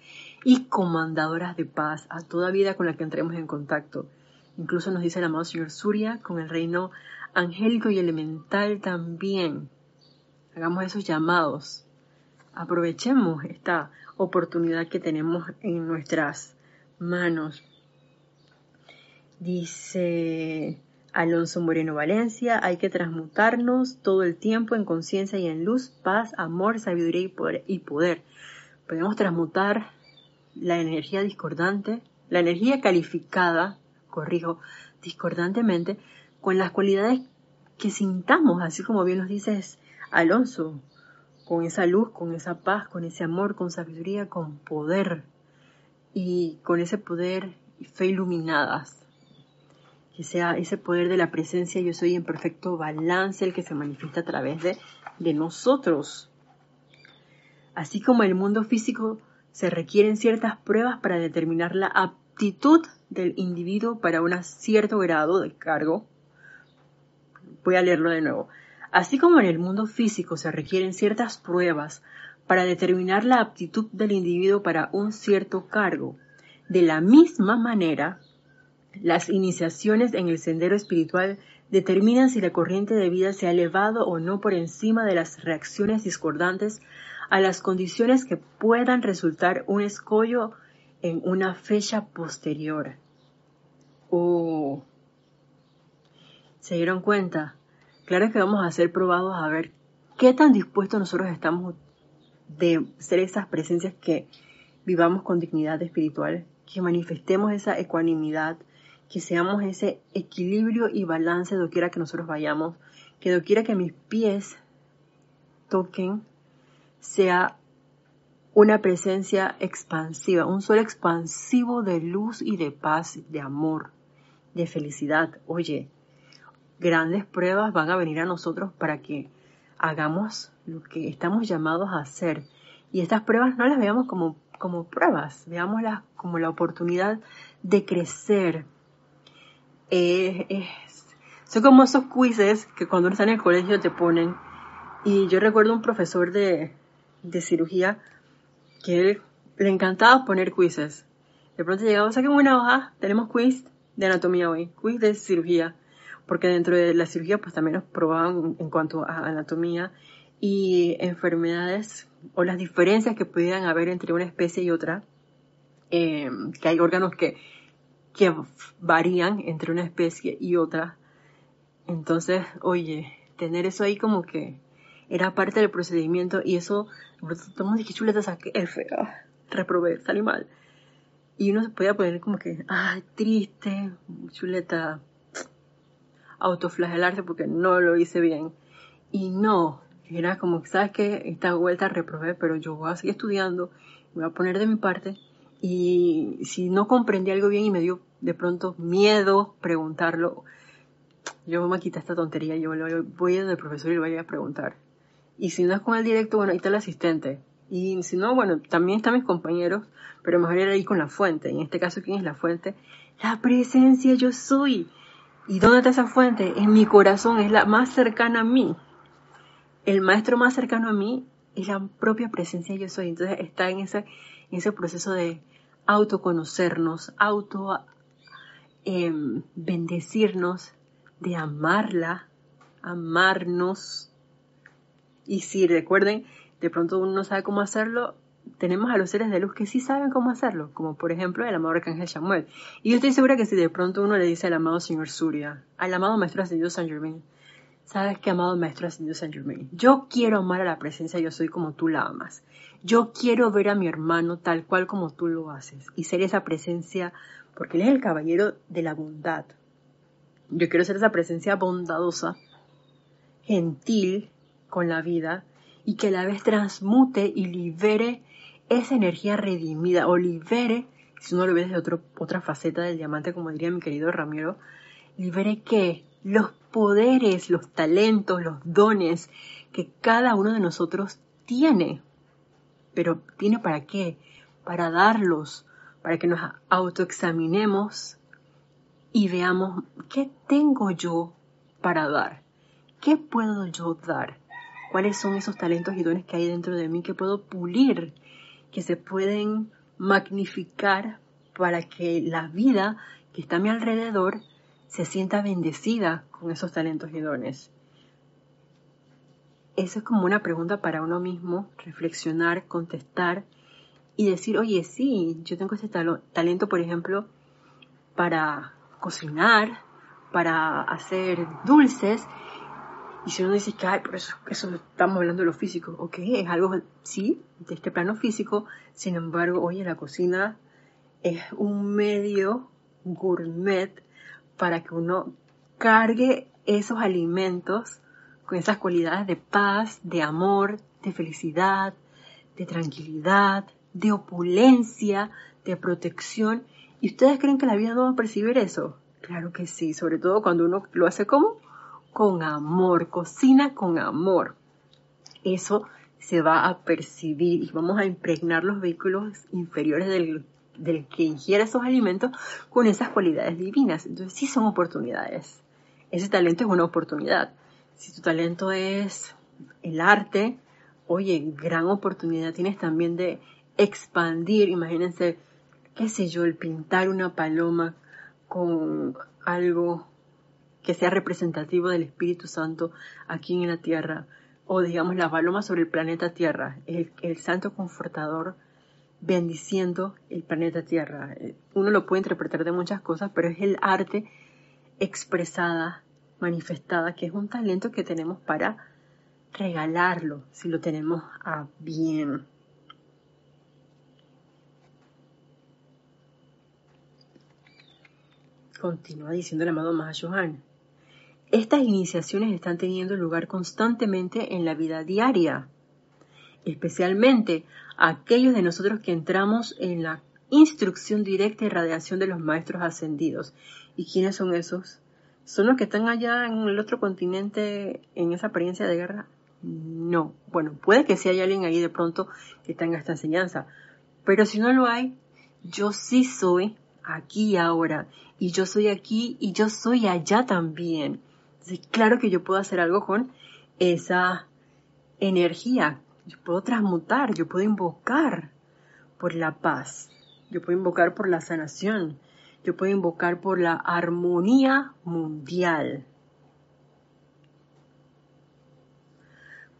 y comandadoras de paz a toda vida con la que entremos en contacto. Incluso nos dice el amado señor Surya con el reino angélico y elemental también. Hagamos esos llamados. Aprovechemos esta oportunidad que tenemos en nuestras manos. Dice Alonso Moreno Valencia, hay que transmutarnos todo el tiempo en conciencia y en luz, paz, amor, sabiduría y poder. Podemos transmutar la energía discordante, la energía calificada, corrijo, discordantemente, con las cualidades que sintamos, así como bien nos dices Alonso, con esa luz, con esa paz, con ese amor, con sabiduría, con poder y con ese poder y fe iluminadas. Que sea ese poder de la presencia, yo soy en perfecto balance el que se manifiesta a través de, de nosotros. Así como el mundo físico se requieren ciertas pruebas para determinar la aptitud del individuo para un cierto grado de cargo. Voy a leerlo de nuevo. Así como en el mundo físico se requieren ciertas pruebas para determinar la aptitud del individuo para un cierto cargo, de la misma manera, las iniciaciones en el sendero espiritual determinan si la corriente de vida se ha elevado o no por encima de las reacciones discordantes a las condiciones que puedan resultar un escollo en una fecha posterior. ¿O ¿Se dieron cuenta? Claro que vamos a ser probados a ver qué tan dispuestos nosotros estamos de ser esas presencias que vivamos con dignidad espiritual, que manifestemos esa ecuanimidad, que seamos ese equilibrio y balance doquiera que nosotros vayamos, que doquiera que mis pies toquen, sea una presencia expansiva, un sol expansivo de luz y de paz, de amor, de felicidad. Oye, grandes pruebas van a venir a nosotros para que hagamos lo que estamos llamados a hacer. Y estas pruebas no las veamos como, como pruebas, veámoslas como la oportunidad de crecer. son como esos quizzes que cuando uno está en el colegio te ponen. Y yo recuerdo un profesor de, de cirugía que le encantaba poner quizzes. De pronto llegaba, saquen una hoja, tenemos quiz de anatomía hoy, quiz de cirugía, porque dentro de la cirugía pues también nos probaban en cuanto a anatomía y enfermedades o las diferencias que pudieran haber entre una especie y otra, em, que hay órganos que, que varían entre una especie y otra. Entonces, oye, tener eso ahí como que era parte del procedimiento y eso, tomamos dije chuleta saqué F, reprobé, salí mal. Y uno se podía poner como que, ay, triste, chuleta, autoflagelarse porque no lo hice bien. Y no, era como, ¿sabes que Esta vuelta reprobé, pero yo voy a seguir estudiando, voy a poner de mi parte. Y si no comprendí algo bien y me dio de pronto miedo preguntarlo, yo me quita esta tontería, yo voy a ir al profesor y le voy a preguntar. Y si no es con el directo, bueno, ahí está el asistente. Y si no, bueno, también están mis compañeros, pero mejor ir ahí con la fuente. En este caso, ¿quién es la fuente? La presencia yo soy. ¿Y dónde está esa fuente? En mi corazón, es la más cercana a mí. El maestro más cercano a mí es la propia presencia yo soy. Entonces está en ese, en ese proceso de autoconocernos, auto em, bendecirnos, de amarla, amarnos, y si recuerden, de pronto uno no sabe cómo hacerlo, tenemos a los seres de luz que sí saben cómo hacerlo, como por ejemplo el amado Arcángel Samuel. Y yo estoy segura que si de pronto uno le dice al amado Señor Surya, al amado Maestro Ascendido San Germain, ¿sabes qué, amado Maestro Ascendido San Germain? Yo quiero amar a la presencia, yo soy como tú la amas. Yo quiero ver a mi hermano tal cual como tú lo haces y ser esa presencia, porque él es el caballero de la bondad. Yo quiero ser esa presencia bondadosa, gentil, con la vida y que a la vez transmute y libere esa energía redimida o libere, si uno lo ve desde otra faceta del diamante, como diría mi querido Ramiro, libere que los poderes, los talentos, los dones que cada uno de nosotros tiene. Pero ¿tiene para qué? Para darlos, para que nos autoexaminemos y veamos qué tengo yo para dar, qué puedo yo dar cuáles son esos talentos y dones que hay dentro de mí que puedo pulir, que se pueden magnificar para que la vida que está a mi alrededor se sienta bendecida con esos talentos y dones. Eso es como una pregunta para uno mismo, reflexionar, contestar y decir, oye, sí, yo tengo ese talento, por ejemplo, para cocinar, para hacer dulces. Y si uno dice que, ay, por eso, eso estamos hablando de lo físico, ok, es algo, sí, de este plano físico, sin embargo, oye, la cocina es un medio gourmet para que uno cargue esos alimentos con esas cualidades de paz, de amor, de felicidad, de tranquilidad, de opulencia, de protección. ¿Y ustedes creen que la vida no va a percibir eso? Claro que sí, sobre todo cuando uno lo hace como con amor, cocina con amor. Eso se va a percibir y vamos a impregnar los vehículos inferiores del, del que ingiere esos alimentos con esas cualidades divinas. Entonces sí son oportunidades. Ese talento es una oportunidad. Si tu talento es el arte, oye, gran oportunidad tienes también de expandir, imagínense, qué sé yo, el pintar una paloma con algo que sea representativo del Espíritu Santo aquí en la tierra, o digamos la paloma sobre el planeta Tierra, el, el santo confortador bendiciendo el planeta Tierra. Uno lo puede interpretar de muchas cosas, pero es el arte expresada, manifestada, que es un talento que tenemos para regalarlo, si lo tenemos a bien. Continúa diciendo el amado Mahashohan. Estas iniciaciones están teniendo lugar constantemente en la vida diaria, especialmente aquellos de nosotros que entramos en la instrucción directa y radiación de los maestros ascendidos. ¿Y quiénes son esos? ¿Son los que están allá en el otro continente en esa apariencia de guerra? No. Bueno, puede que sí haya alguien ahí de pronto que tenga esta enseñanza. Pero si no lo hay, yo sí soy aquí ahora. Y yo soy aquí y yo soy allá también. Claro que yo puedo hacer algo con esa energía. Yo puedo transmutar, yo puedo invocar por la paz. Yo puedo invocar por la sanación. Yo puedo invocar por la armonía mundial.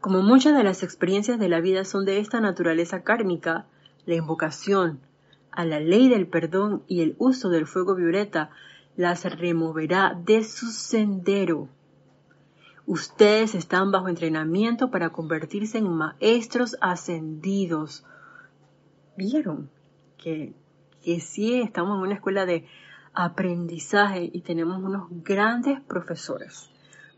Como muchas de las experiencias de la vida son de esta naturaleza kármica, la invocación, a la ley del perdón y el uso del fuego violeta las removerá de su sendero. Ustedes están bajo entrenamiento para convertirse en maestros ascendidos. ¿Vieron? Que, que sí estamos en una escuela de aprendizaje y tenemos unos grandes profesores,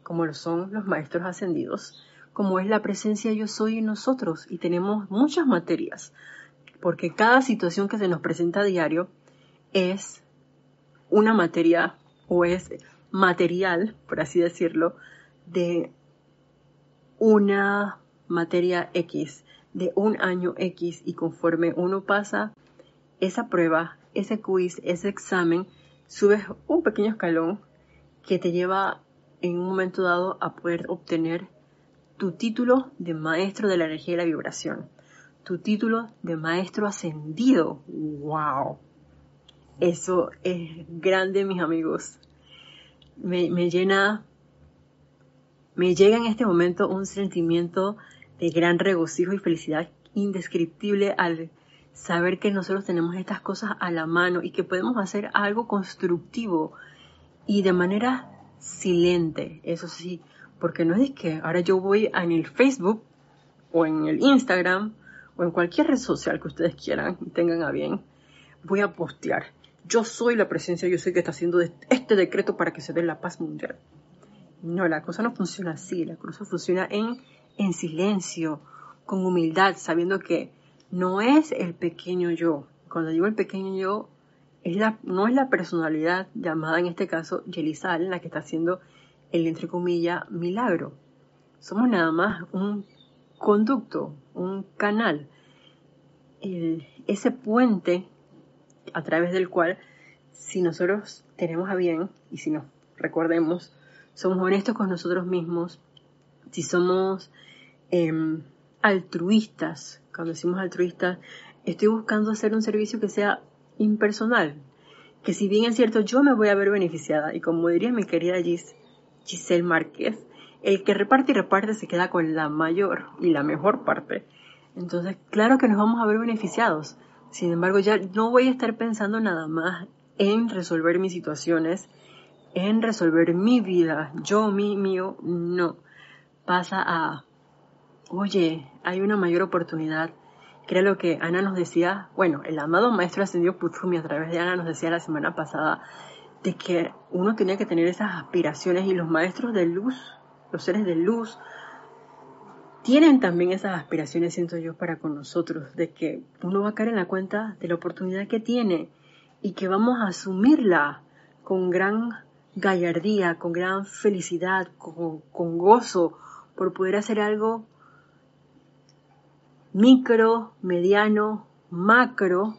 como lo son los maestros ascendidos, como es la presencia yo soy en nosotros y tenemos muchas materias porque cada situación que se nos presenta a diario es una materia o es material, por así decirlo, de una materia X, de un año X, y conforme uno pasa esa prueba, ese quiz, ese examen, subes un pequeño escalón que te lleva en un momento dado a poder obtener tu título de maestro de la energía y la vibración tu título de maestro ascendido. ¡Wow! Eso es grande, mis amigos. Me, me llena, me llega en este momento un sentimiento de gran regocijo y felicidad indescriptible al saber que nosotros tenemos estas cosas a la mano y que podemos hacer algo constructivo y de manera silente, eso sí, porque no es que ahora yo voy en el Facebook o en el Instagram o en cualquier red social que ustedes quieran y tengan a bien, voy a postear. Yo soy la presencia, yo sé que está haciendo este decreto para que se dé la paz mundial. No, la cosa no funciona así, la cosa funciona en, en silencio, con humildad, sabiendo que no es el pequeño yo. Cuando digo el pequeño yo, es la, no es la personalidad llamada en este caso Yelisal la que está haciendo el entre comillas milagro. Somos nada más un conducto, un canal, ese puente a través del cual si nosotros tenemos a bien y si nos recordemos, somos honestos con nosotros mismos, si somos em, altruistas, cuando decimos altruistas, estoy buscando hacer un servicio que sea impersonal, que si bien es cierto, yo me voy a ver beneficiada, y como diría mi querida Gis, Giselle Márquez, el que reparte y reparte se queda con la mayor y la mejor parte. Entonces, claro que nos vamos a ver beneficiados. Sin embargo, ya no voy a estar pensando nada más en resolver mis situaciones, en resolver mi vida, yo, mi, mío, no. Pasa a, oye, hay una mayor oportunidad. Que lo que Ana nos decía, bueno, el amado maestro ascendió Putfumi a través de Ana nos decía la semana pasada, de que uno tenía que tener esas aspiraciones y los maestros de luz, los seres de luz, tienen también esas aspiraciones, siento yo, para con nosotros, de que uno va a caer en la cuenta de la oportunidad que tiene y que vamos a asumirla con gran gallardía, con gran felicidad, con, con gozo, por poder hacer algo micro, mediano, macro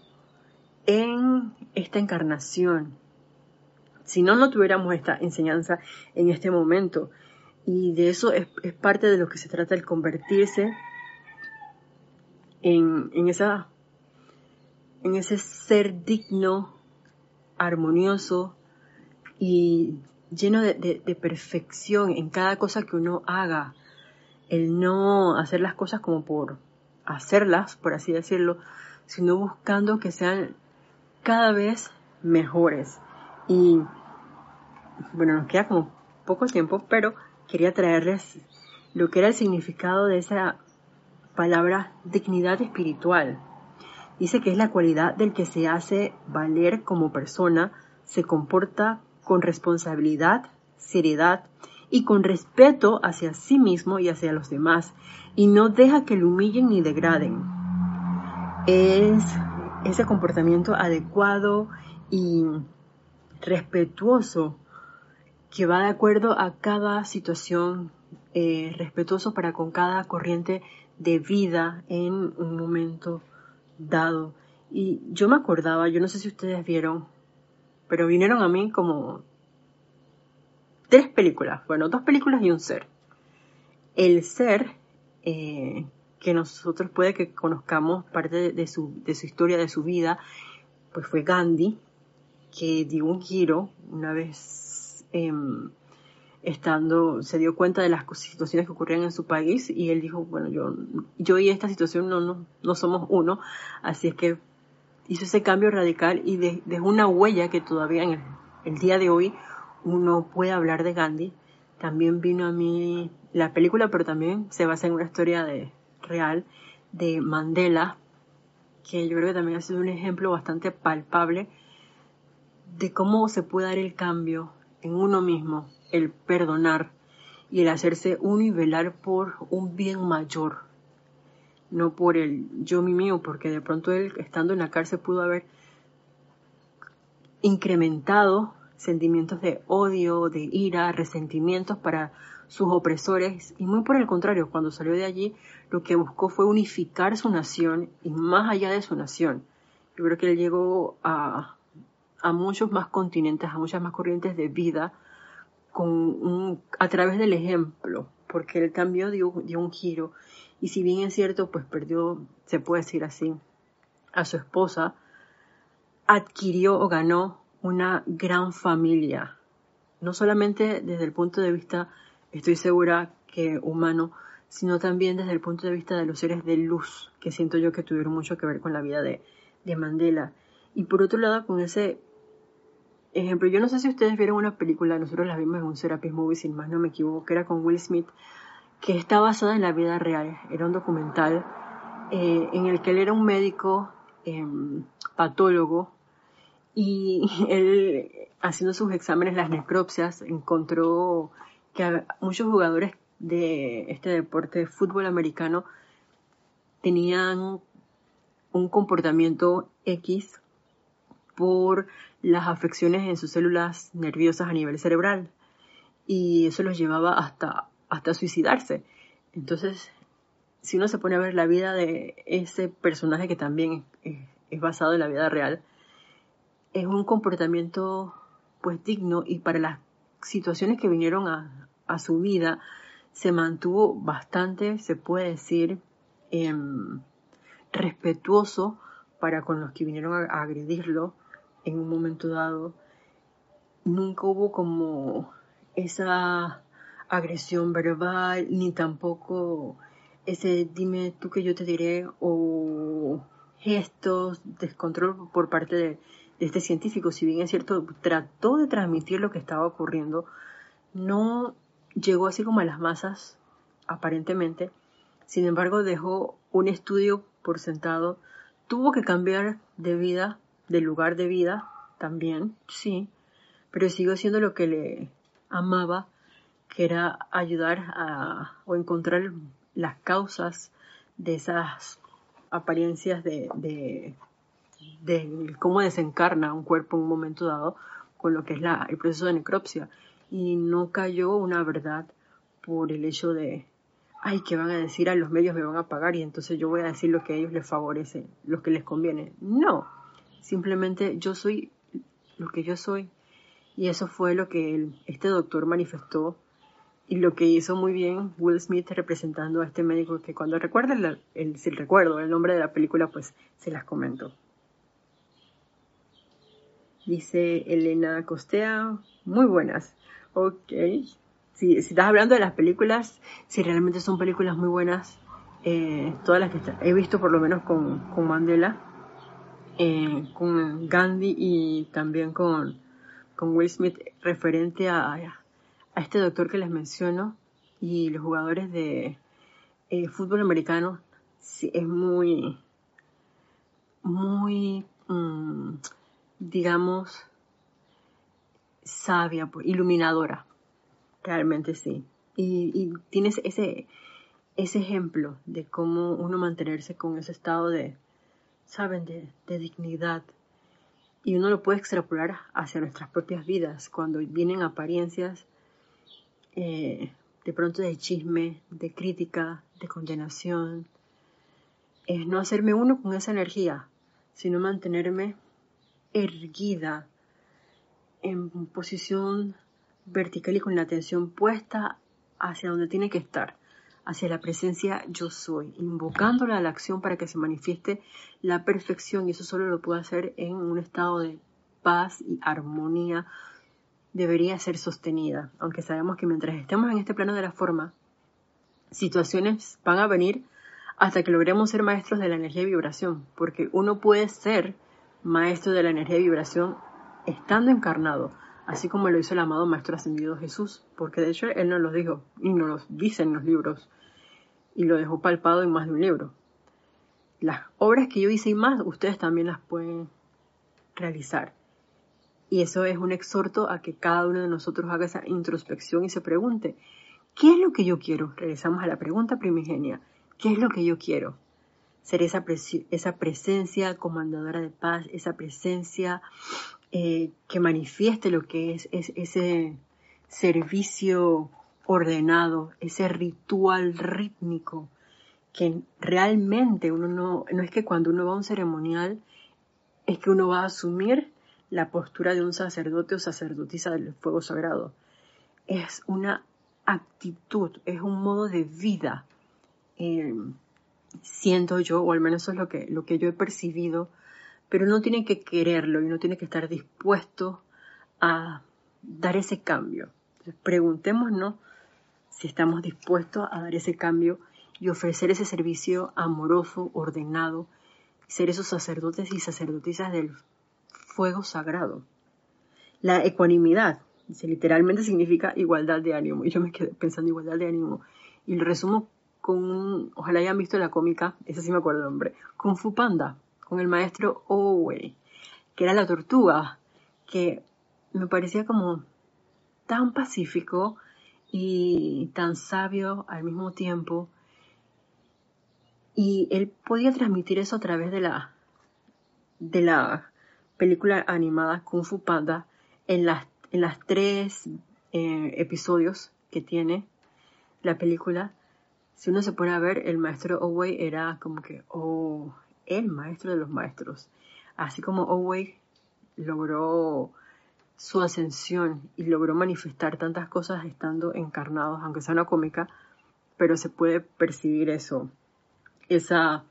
en esta encarnación. Si no, no tuviéramos esta enseñanza en este momento. Y de eso es, parte de lo que se trata el convertirse en, esa, en ese ser digno, armonioso y lleno de, de, perfección en cada cosa que uno haga. El no hacer las cosas como por hacerlas, por así decirlo, sino buscando que sean cada vez mejores. Y bueno, nos queda como poco tiempo, pero quería traerles lo que era el significado de esa palabra dignidad espiritual. Dice que es la cualidad del que se hace valer como persona, se comporta con responsabilidad, seriedad y con respeto hacia sí mismo y hacia los demás, y no deja que lo humillen ni degraden. Es ese comportamiento adecuado y respetuoso que va de acuerdo a cada situación, eh, respetuoso para con cada corriente de vida en un momento dado. Y yo me acordaba, yo no sé si ustedes vieron, pero vinieron a mí como tres películas, bueno, dos películas y un ser. El ser, eh, que nosotros puede que conozcamos parte de, su, de su historia, de su vida, pues fue Gandhi, que dio un giro una vez Em, estando, se dio cuenta de las situaciones que ocurrían en su país y él dijo, bueno, yo, yo y esta situación no, no, no somos uno, así es que hizo ese cambio radical y dejó una huella que todavía en el, día de hoy uno puede hablar de Gandhi. También vino a mí la película, pero también se basa en una historia de, real de Mandela, que yo creo que también ha sido un ejemplo bastante palpable de cómo se puede dar el cambio en uno mismo, el perdonar y el hacerse uno y velar por un bien mayor, no por el yo mi mío, porque de pronto él estando en la cárcel pudo haber incrementado sentimientos de odio, de ira, resentimientos para sus opresores y muy por el contrario, cuando salió de allí lo que buscó fue unificar su nación y más allá de su nación. Yo creo que él llegó a, muchos más continentes, a muchas más corrientes de vida con a través del ejemplo, porque el cambio dio, dio un giro y si bien es cierto, pues perdió, se puede decir así, a su esposa, adquirió o ganó una gran familia, no solamente desde el punto de vista, estoy segura que humano, sino también desde el punto de vista de los seres de luz, que siento yo que tuvieron mucho que ver con la vida de, de Mandela. Y por otro lado, con ese Ejemplo, yo no sé si ustedes vieron una película, nosotros la vimos en un Serapis Movie, sin más no me equivoco, que era con Will Smith, que está basada en la vida real. Era un documental eh, en el que él era un médico em, patólogo y él, haciendo sus exámenes, las necropsias, encontró que muchos jugadores de este deporte de fútbol americano tenían un comportamiento X por las afecciones en sus células nerviosas a nivel cerebral y eso los llevaba hasta, hasta suicidarse. Entonces, si uno se pone a ver la vida de ese personaje que también es, basado en la vida real, es un comportamiento pues digno y para las situaciones que vinieron a, su vida se mantuvo bastante, se puede decir, em, respetuoso para con los que vinieron a agredirlo, en un momento dado. Nunca hubo como esa agresión verbal, ni tampoco ese dime tú que yo te diré, o gestos, descontrol por parte de, este científico, si bien es cierto, trató de transmitir lo que estaba ocurriendo, no llegó así como a las masas, aparentemente, sin embargo dejó un estudio por sentado, tuvo que cambiar de vida, de lugar de vida, también, sí, pero siguió haciendo lo que le amaba, que era ayudar a, o encontrar las causas de esas apariencias de, de, de, cómo desencarna un cuerpo en un momento dado con lo que es la, el proceso de necropsia. Y no cayó una verdad por el hecho de, ay, que van a decir a los medios me van a pagar y entonces yo voy a decir lo que a ellos les favorece, lo que les conviene. No, simplemente yo soy lo que yo soy. Y eso fue lo que este doctor manifestó y lo que hizo muy bien Will Smith representando a este médico que cuando recuerda el, el, si recuerdo el nombre de la película, pues se las comento. Dice Elena Costea, muy buenas. Ok. Si, estás hablando de las películas, si realmente son películas muy buenas, eh, todas las que he visto por lo menos con, con Mandela, eh, con Gandhi y también con, con Will Smith referente a, este doctor que les menciono y los jugadores de eh, fútbol americano sí, es muy, muy, mm, digamos, sabia, pues, iluminadora, realmente sí. Y, y, tienes ese, ese ejemplo de cómo uno mantenerse con ese estado de, saben, de, dignidad. Y uno lo puede extrapolar hacia nuestras propias vidas cuando vienen apariencias eh, de pronto de chisme, de crítica, de condenación, es no hacerme uno con esa energía, sino mantenerme erguida en posición vertical y con la atención puesta hacia donde tiene que estar, hacia la presencia yo soy, invocándola a la acción para que se manifieste la perfección y eso solo lo puedo hacer en un estado de paz y armonía debería ser sostenida, aunque sabemos que mientras estemos en este plano de la forma, situaciones van a venir hasta que logremos ser maestros de la energía y vibración, porque uno puede ser maestro de la energía y vibración estando encarnado, así como lo hizo el amado Maestro Ascendido Jesús, porque de hecho él nos lo dijo y nos lo dice en los libros y lo dejó palpado en más de un libro. Las obras que yo hice y más, ustedes también las pueden realizar. Y eso es un exhorto a que cada uno de nosotros haga esa introspección y se pregunte, ¿qué es lo que yo quiero? Regresamos a la pregunta primigenia, ¿qué es lo que yo quiero? Ser esa, presencia comandadora de paz, esa presencia eh, que manifieste lo que es ese servicio ordenado, ese ritual rítmico, que realmente uno no, no es que cuando uno va a un ceremonial, es que uno va a asumir la postura de un sacerdote o sacerdotisa del fuego sagrado. Es una actitud, es un modo de vida. Eh, siento yo, o al menos eso es lo que, lo que yo he percibido, pero uno tiene que quererlo y uno tiene que estar dispuesto a dar ese cambio. preguntémonos si estamos dispuestos a dar ese cambio y ofrecer ese servicio amoroso, ordenado, ser esos sacerdotes y sacerdotisas del fuego sagrado. La ecuanimidad, literalmente significa igualdad de ánimo. Y yo me quedé pensando igualdad de ánimo. Y lo resumo con un, ojalá hayan visto la cómica, esa sí me acuerdo el nombre, Kung Fu Panda, con el maestro Owe, que era la tortuga, que me parecía como tan pacífico y tan sabio al mismo tiempo. Y él podía transmitir eso a través de la, de la película animada Kung Fu Panda en las, en las tres eh, episodios que tiene la película, si uno se pone a ver, el maestro Owei era como que, oh, el maestro de los maestros. Así como Owei logró su ascensión y logró manifestar tantas cosas estando encarnados, aunque sea una cómica, pero se puede percibir eso, esa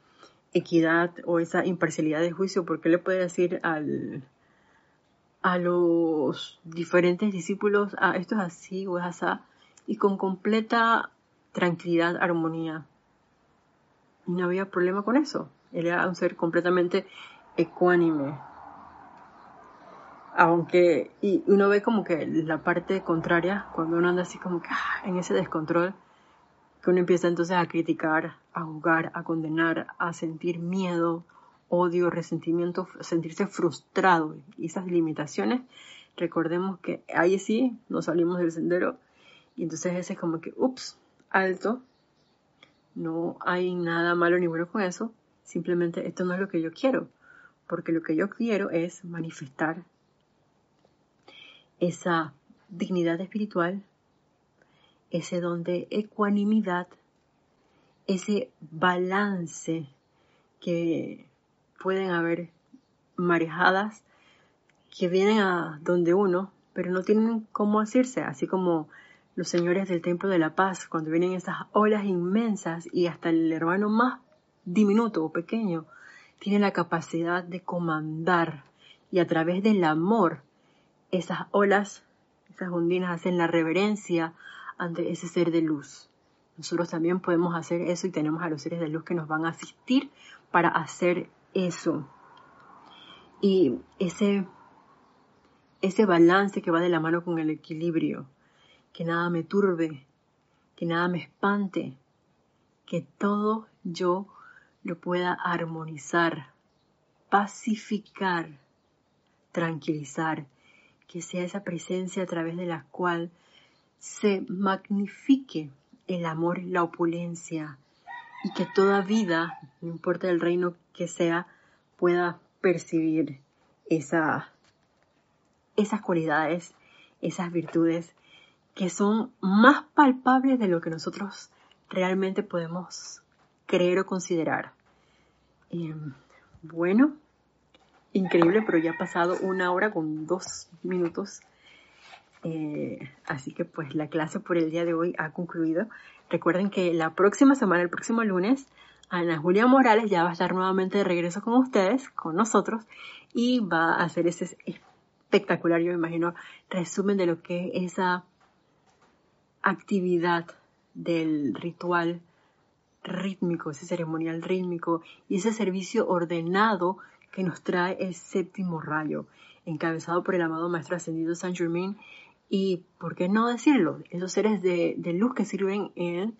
equidad o esa imparcialidad de juicio, porque le puede decir al, a los diferentes discípulos, a esto es así o es así, y con completa tranquilidad, armonía. Y no había problema con eso. Era un ser completamente ecuánime. Aunque, y uno ve como que la parte contraria, cuando uno anda así como que ah, en ese descontrol, que uno empieza entonces a criticar, a jugar, a condenar, a sentir miedo, odio, resentimiento, sentirse frustrado y esas limitaciones, recordemos que ahí sí nos salimos del sendero y entonces ese es como que, ups, alto, no hay nada malo ni bueno con eso, simplemente esto no es lo que yo quiero, porque lo que yo quiero es manifestar esa dignidad espiritual, ese don de ecuanimidad, ese balance que pueden haber marejadas que vienen a donde uno, pero no tienen cómo hacerse, así como los señores del Templo de la Paz, cuando vienen esas olas inmensas y hasta el hermano más diminuto o pequeño tiene la capacidad de comandar y a través del amor esas olas, esas ondinas hacen la reverencia ante ese ser de luz. Nosotros también podemos hacer eso y tenemos a los seres de luz que nos van a asistir para hacer eso. Y ese, ese balance que va de la mano con el equilibrio, que nada me turbe, que nada me espante, que todo yo lo pueda armonizar, pacificar, tranquilizar, que sea esa presencia a través de la cual se magnifique el amor, la opulencia, y que toda vida, no importa el reino que sea, pueda percibir esa, esas cualidades, esas virtudes que son más palpables de lo que nosotros realmente podemos creer o considerar. Em, bueno, increíble, pero ya ha pasado una hora con dos minutos. Eh, así que pues la clase por el día de hoy ha concluido. Recuerden que la próxima semana, el próximo lunes, Ana Julia Morales ya va a estar nuevamente de regreso con ustedes, con nosotros, y va a hacer ese espectacular, yo me imagino, resumen de lo que es esa actividad del ritual rítmico, ese ceremonial rítmico y ese servicio ordenado que nos trae el séptimo rayo, encabezado por el amado Maestro Ascendido Saint Germain y, ¿por qué no decirlo? Esos seres de, luz que sirven en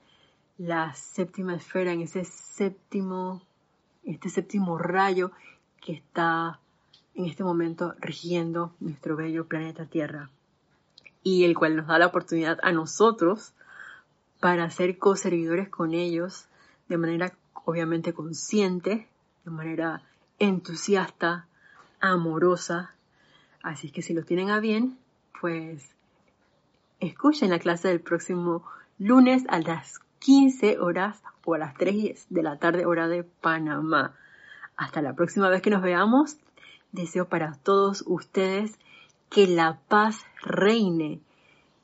la séptima esfera, en ese séptimo, este séptimo rayo que está en este momento rigiendo nuestro bello planeta Tierra y el cual nos da la oportunidad a nosotros para ser co-servidores con ellos de manera obviamente consciente, de manera entusiasta, amorosa. Así que si lo tienen a bien, pues escuchen la clase del próximo lunes a las 15 horas o a las 3 de la tarde hora de Panamá. Hasta la próxima vez que nos veamos, deseo para todos ustedes que la paz reine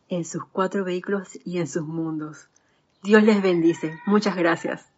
en sus cuatro vehículos y en sus mundos. Dios les bendice. Muchas gracias.